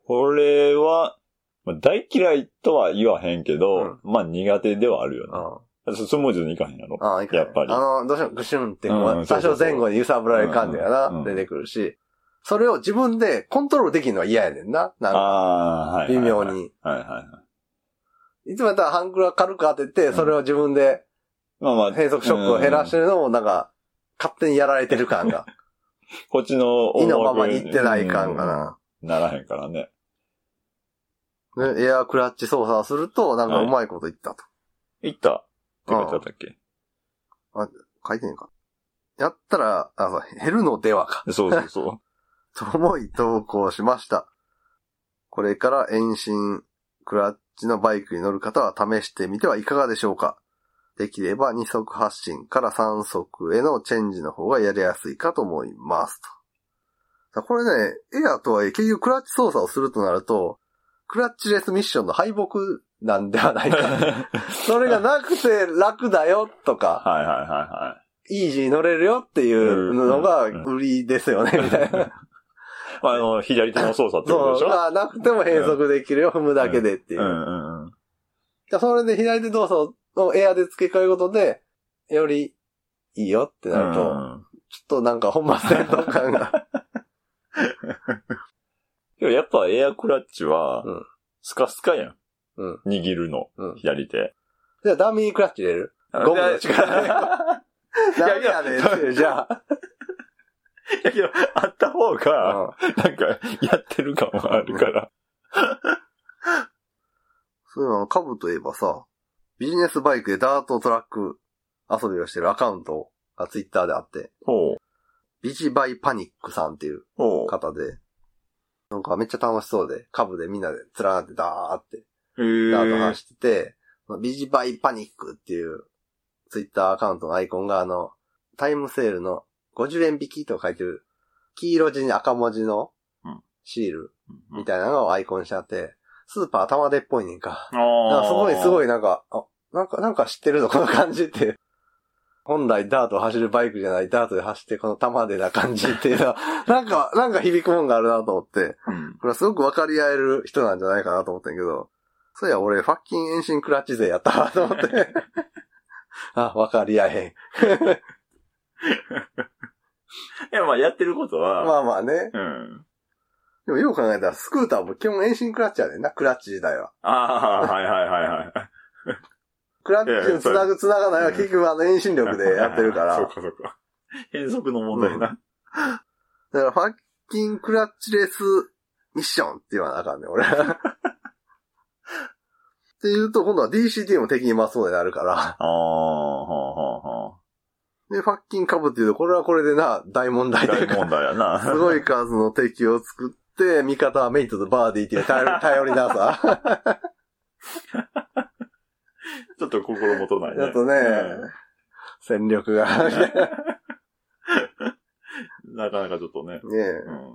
Speaker 2: これは、まあ大嫌いとは言わへんけど、まあ苦手ではある
Speaker 1: う
Speaker 2: よ
Speaker 1: うん。
Speaker 2: ね。スムーズにいかへんやろ。
Speaker 1: ああ、いいか
Speaker 2: やっぱり
Speaker 1: あの、どうしてもグシュンって多少前後に揺さぶられる感じがな、出てくるし、それを自分でコントロールできるのは嫌やねんな。なんか。微妙に。
Speaker 2: はいはいはい。
Speaker 1: いつもやったらハンクラ軽く当てて、それを自分で
Speaker 2: まあまあ。
Speaker 1: 変速ショックを減らしてるのもなんか、勝手にやられてる感が、
Speaker 2: こっちの
Speaker 1: 意のままにいってない感がな。
Speaker 2: うんならへんからね。
Speaker 1: ね、エアークラッチ操作をすると、なんかうまいこと言ったと。
Speaker 2: いった書いてあったっけ
Speaker 1: 書いてんのか。やったら、あ、そう、減るのではか。
Speaker 2: そうそうそう。
Speaker 1: と思い投稿しました。これから遠心クラッチのバイクに乗る方は試してみてはいかがでしょうかできれば2速発進から3速へのチェンジの方がやりやすいかと思いますと。これね、エアとはいえ結局クラッチ操作をするとなると、クラッチレスミッションの敗北なんではないか。それがなくて楽だよとか、
Speaker 2: はいはいはいはい。
Speaker 1: イージーに乗れるよっていうのが売りですよね、みたいな。
Speaker 2: まあ、あの、左手の操作ってことでし
Speaker 1: そう、なくても変速できるよ、踏むだけでっていうう。
Speaker 2: んうんうん。
Speaker 1: じゃあそれで左手動作をエアで付け替えることで、よりいいよってなると、ちょっとなんか本末転倒感が。
Speaker 2: でもやっぱエアクラッチは
Speaker 1: うん、
Speaker 2: スカスカやん。
Speaker 1: うん。
Speaker 2: 握るの、
Speaker 1: うん
Speaker 2: 左手。
Speaker 1: じゃあダミークラッチ入れるゴムの力で。
Speaker 2: い
Speaker 1: ダメやねんって、じゃあ。
Speaker 2: やけど、あった方が、
Speaker 1: うん
Speaker 2: なんか、やってる感はあるから。
Speaker 1: そういえば、カブといえばさ、ビジネスバイクでダートトラック遊びをしてるアカウントがツイッターであって、
Speaker 2: ほう。
Speaker 1: ビジバイパニックさんっていう
Speaker 2: ほう。
Speaker 1: 方で、なんかめっちゃ楽しそうで、カブでみんなで連なってダーって、ダート走ってて、ビジバイパニックっていうツイッターアカウントのアイコンがあの、タイムセールの50円引きと書いてる、黄色地に赤文字の
Speaker 2: うん
Speaker 1: シールみたいなのをアイコンにしてあって、スーパー玉出っぽいねんか。
Speaker 2: あ
Speaker 1: なんかすごいすご
Speaker 2: い。
Speaker 1: いなんか、あ、なんか、なんか知ってるぞ、この感じって。本来ダートを走るバイクじゃない、ダートで走ってこの玉でな感じっていうのは、なんか、なんか響くもんがあるなと思って、
Speaker 2: うん
Speaker 1: これはすごく分かり合える人なんじゃないかなと思ったんやけど、そういや、俺、ファッキン遠心クラッチ勢やったわ と思って。あ、分かり合え
Speaker 2: いや、まあ、やってること
Speaker 1: へん。
Speaker 2: は、
Speaker 1: まあまあね。
Speaker 2: うん。
Speaker 1: でもよう考えたら、スクーターも基本遠心クラッチやねんな、クラッチ自体は。
Speaker 2: ああ、はいはいはいはい。
Speaker 1: クラッチを繋ぐ繋がないは結局あの遠心力でやってるか
Speaker 2: そう
Speaker 1: ら。
Speaker 2: かそうか。変則の問題な。
Speaker 1: だから、ファッキンクラッチレスミッションって言わなあかんねん、俺。って言うと、今度は DCT も敵に回そうになるから。
Speaker 2: ああ、はあはあは
Speaker 1: で、ファッキン株っていうと、これはこれでな、大問
Speaker 2: あ。
Speaker 1: 題
Speaker 2: 大問題やな。
Speaker 1: すごい数の敵を作って、味方はメイトとバーディーっていう頼り 頼りなさ。
Speaker 2: ちょっと心もとないね。
Speaker 1: ちょっとね、戦力が。ね
Speaker 2: うんなかなかちょっとね。
Speaker 1: え
Speaker 2: うん。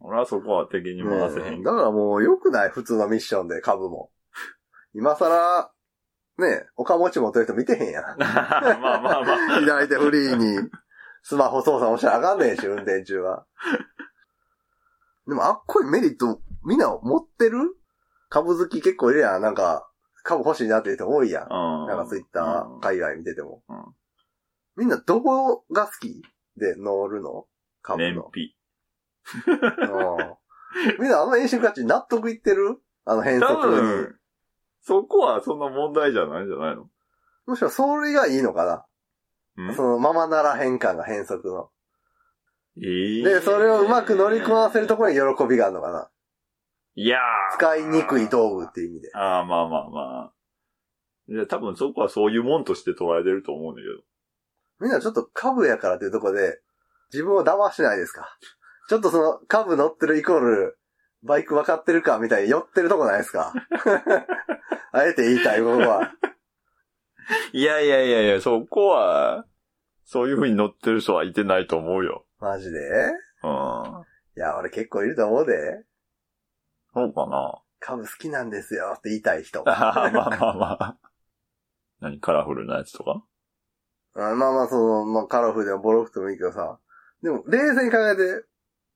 Speaker 2: 俺はそこは敵に回せへん。
Speaker 1: ねえだからもう良くない普通のミッションで株も。今更、ね、岡持ち持ってる人見てへんやん。
Speaker 2: まあまあまあ。
Speaker 1: 左手フリーに、スマホ操作もしなあかんねんし、運転中は。でも、あっこいメリット、みんな持ってる？株好き結構いるやん。なんか、株欲しいなっていう人多いやん。
Speaker 2: うん。
Speaker 1: なんかツイッター、海外見てても。
Speaker 2: うん
Speaker 1: みんなどこが好きで乗るの？株の。
Speaker 2: 燃費。
Speaker 1: うんみんなあの演習価値納得いってる？あの変
Speaker 2: 多
Speaker 1: 則に。
Speaker 2: 分、そこはそんな問題じゃないんじゃないの？
Speaker 1: むしろそれがいいのかな、
Speaker 2: うん？
Speaker 1: そのままなら変換が変則の。
Speaker 2: ええ
Speaker 1: で、それをうまく乗りこなせるところに喜びがあるのかない
Speaker 2: やー
Speaker 1: 使いにくい道具っていう意味で。
Speaker 2: ああ、まあまあまあ。で、多分そこはそういうもんとして捉えてると思うんだけど。
Speaker 1: みんなちょっと株やからっていうところで、自分を騙してないですか？ちょっとその株乗ってるイコール、バイク分かってるかみたいに寄ってるとこないですか？あえて言いたい僕は。
Speaker 2: いやいやいやいや、そこは、そういう風に乗ってる人はいてないと思うよ。
Speaker 1: マジで？
Speaker 2: うん。
Speaker 1: いや、俺結構いると思うで。
Speaker 2: そうかな。
Speaker 1: 株好きなんですよって言いたい人。
Speaker 2: あ あまあまあまあ。何カラフルなやつとか？
Speaker 1: あまあまあ、その、まあ、カラフルでもボロくてもいいけどさ。でも、冷静に考えて、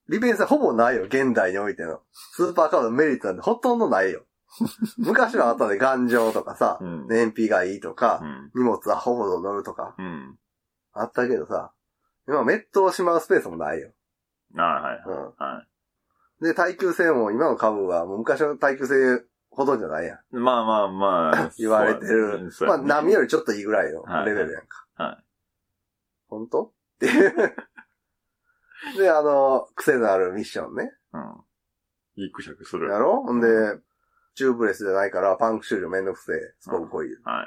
Speaker 1: 利便性ほぼないよ、現代においての。スーパーカードのメリットなんてほとんどないよ。昔はあったで、頑丈とかさ、
Speaker 2: うん。
Speaker 1: 燃費がいいとか
Speaker 2: う、ん。
Speaker 1: 荷物はほぼ乗るとか、
Speaker 2: うん。
Speaker 1: あったけどさ、今メットをしまうスペースもないよ。
Speaker 2: ああはい
Speaker 1: うん。
Speaker 2: はい。
Speaker 1: で、耐久性も今の株はもう昔の耐久性ほどじゃないやん。
Speaker 2: まあまあまあ。
Speaker 1: 言われてる。まあ、波よりちょっといいぐらいの
Speaker 2: はい
Speaker 1: レベルやんか。
Speaker 2: はい。
Speaker 1: 本当？っていう。で、あの、癖のあるミッションね。
Speaker 2: うん。ギクシャクする。
Speaker 1: やろ？ほんで、チューブレスじゃないからパンク修理めんどくせえ。すごく濃い。
Speaker 2: はいはい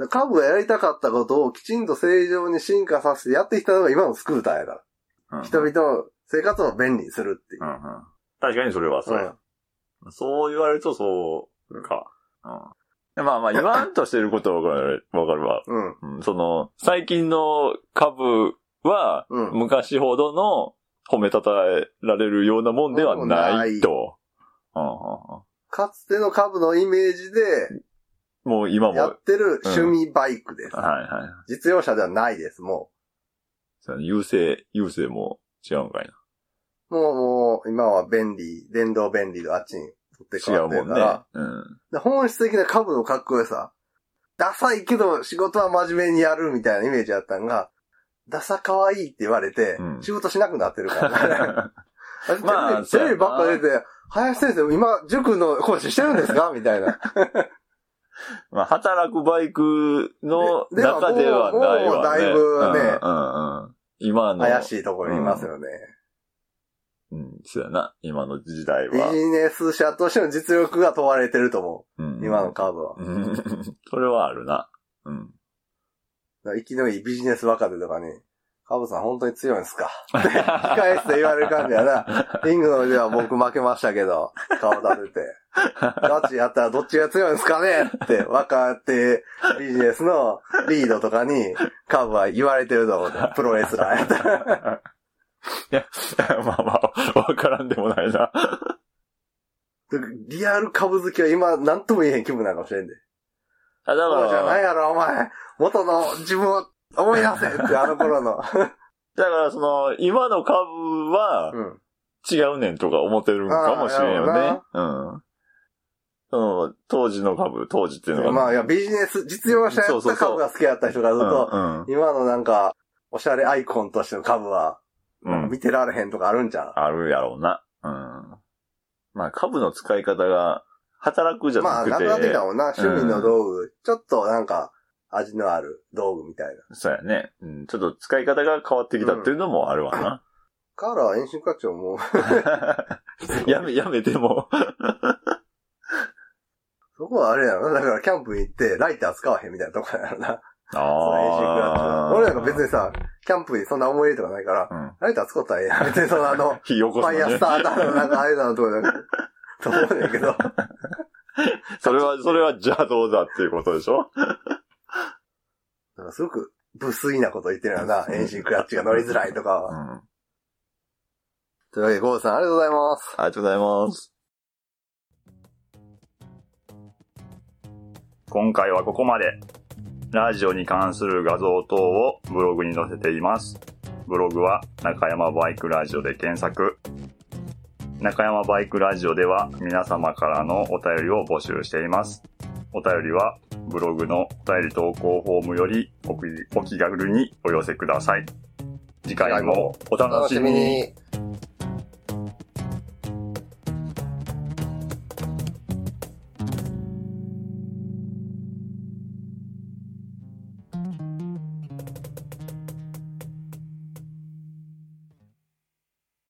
Speaker 2: はい。
Speaker 1: カブがやりたかったことをきちんと正常に進化させてやってきたのが今のスクーターやから。
Speaker 2: うん
Speaker 1: 人々の生活を便利にするっていう
Speaker 2: う。んうん。確かにそれはそうや。そう言われるとそうか。うん。でまあまあ 言わんとしてることはわかるわかるわ。
Speaker 1: うん。
Speaker 2: うんその、最近の株は、
Speaker 1: うん。
Speaker 2: 昔ほどの褒めたたえられるようなもんではないと。うんうんうん
Speaker 1: かつての株のイメージで
Speaker 2: もう今も、はい
Speaker 1: やってる趣味バイクです。
Speaker 2: はい。
Speaker 1: 実用車ではないです、も
Speaker 2: その優勢、優勢も違うんかいな。
Speaker 1: う。もう、もう、今は便利、電動便利とあっちに取って変わって
Speaker 2: 違うもんね
Speaker 1: るから。。
Speaker 2: うん。
Speaker 1: で本質的な株のかっこよさ。ダサいけど仕事は真面目にやるみたいなイメージだったんが、ダサ可愛いって言われて
Speaker 2: う、ん
Speaker 1: 仕事しなくなってるからね。
Speaker 2: まあ
Speaker 1: テレビテレビばっか出て、林先生、今、塾の講師してるんですか？みたいな。
Speaker 2: まあ、働くバイクの
Speaker 1: ででは
Speaker 2: 中ではないわね。
Speaker 1: もうもうだいぶね
Speaker 2: うんうんうん。今の。
Speaker 1: 怪しいところにいますよね。
Speaker 2: うん、そうやな。今の時代
Speaker 1: ビ
Speaker 2: は。
Speaker 1: ジネス社としての実力が問われてると思
Speaker 2: うん
Speaker 1: う。今の株は。
Speaker 2: うん。それはあるな。うん。
Speaker 1: 生きのいいビジネス若手とかに、カブさん本当に強いんですか？控え室で言われる感じやな。リングのでは僕負けましたけど、顔立てて。ガチやったらどっちが強いんですかね？って、若手ビジネスのリードとかに、カブは言われてると思う。プロレスラーやったら。
Speaker 2: いや、まあまあ、わからんでもないな。
Speaker 1: リアル株好きは今、なんとも言えへん気分なんかもしれんで。
Speaker 2: あだ
Speaker 1: そうじゃない
Speaker 2: から、
Speaker 1: やろ、お前。元の自分を思い出せって、あの頃の。
Speaker 2: だからその、今の株は
Speaker 1: うん。
Speaker 2: 違うねんとか思ってるんかもしれんよね。うん。その、当時の株、当時っていうのが。
Speaker 1: まあ、いや、ビジネス、実用者やった株が好きやった人がずっと、
Speaker 2: う。
Speaker 1: 今のなんか、おしゃれアイコンとしての株は、
Speaker 2: うん。
Speaker 1: 見てられへんとかあるんじゃん。
Speaker 2: あるやろうな。うん。まあ、株の使い方が、働くじゃ
Speaker 1: まあ、
Speaker 2: なくて。
Speaker 1: なくなってきたもんな。趣味の道具、ちょっとなんか、味のある道具みたいな。
Speaker 2: そうやね。うん。ちょっと使い方が変わってきたっていうのもあるわな。
Speaker 1: カーラー遠心課長も、
Speaker 2: やめ、やめても。
Speaker 1: そこはあれやろな。だからキャンプに行って、ライター使わへんみたいなとこやろな。
Speaker 2: あ
Speaker 1: そう遠心クラッチ俺なんか別にさ、キャンプにそんな思い入れとかないから、
Speaker 2: うん。
Speaker 1: ライター使ったらええやん。別にそのあの、ファイヤース。ターターのなんかあれだのとかじゃなくて、と思うねんけど。
Speaker 2: それは、それは邪道だっていうことでしょ？
Speaker 1: だからすごく、無粋なこと言ってるよな。遠心クラッチが乗りづらいとかは。
Speaker 2: うん。あ
Speaker 1: というわけで、ゴールさんありがとうございます。
Speaker 2: りがとうございます。今回はここまで。ラジオに関する画像等をブログに載せています。ブログは中山バイクラジオで検索。中山バイクラジオでは皆様からのお便りを募集しています。お便りはブログのお便り投稿フォームよりお気お気軽にお寄せください。次回もお楽しみに。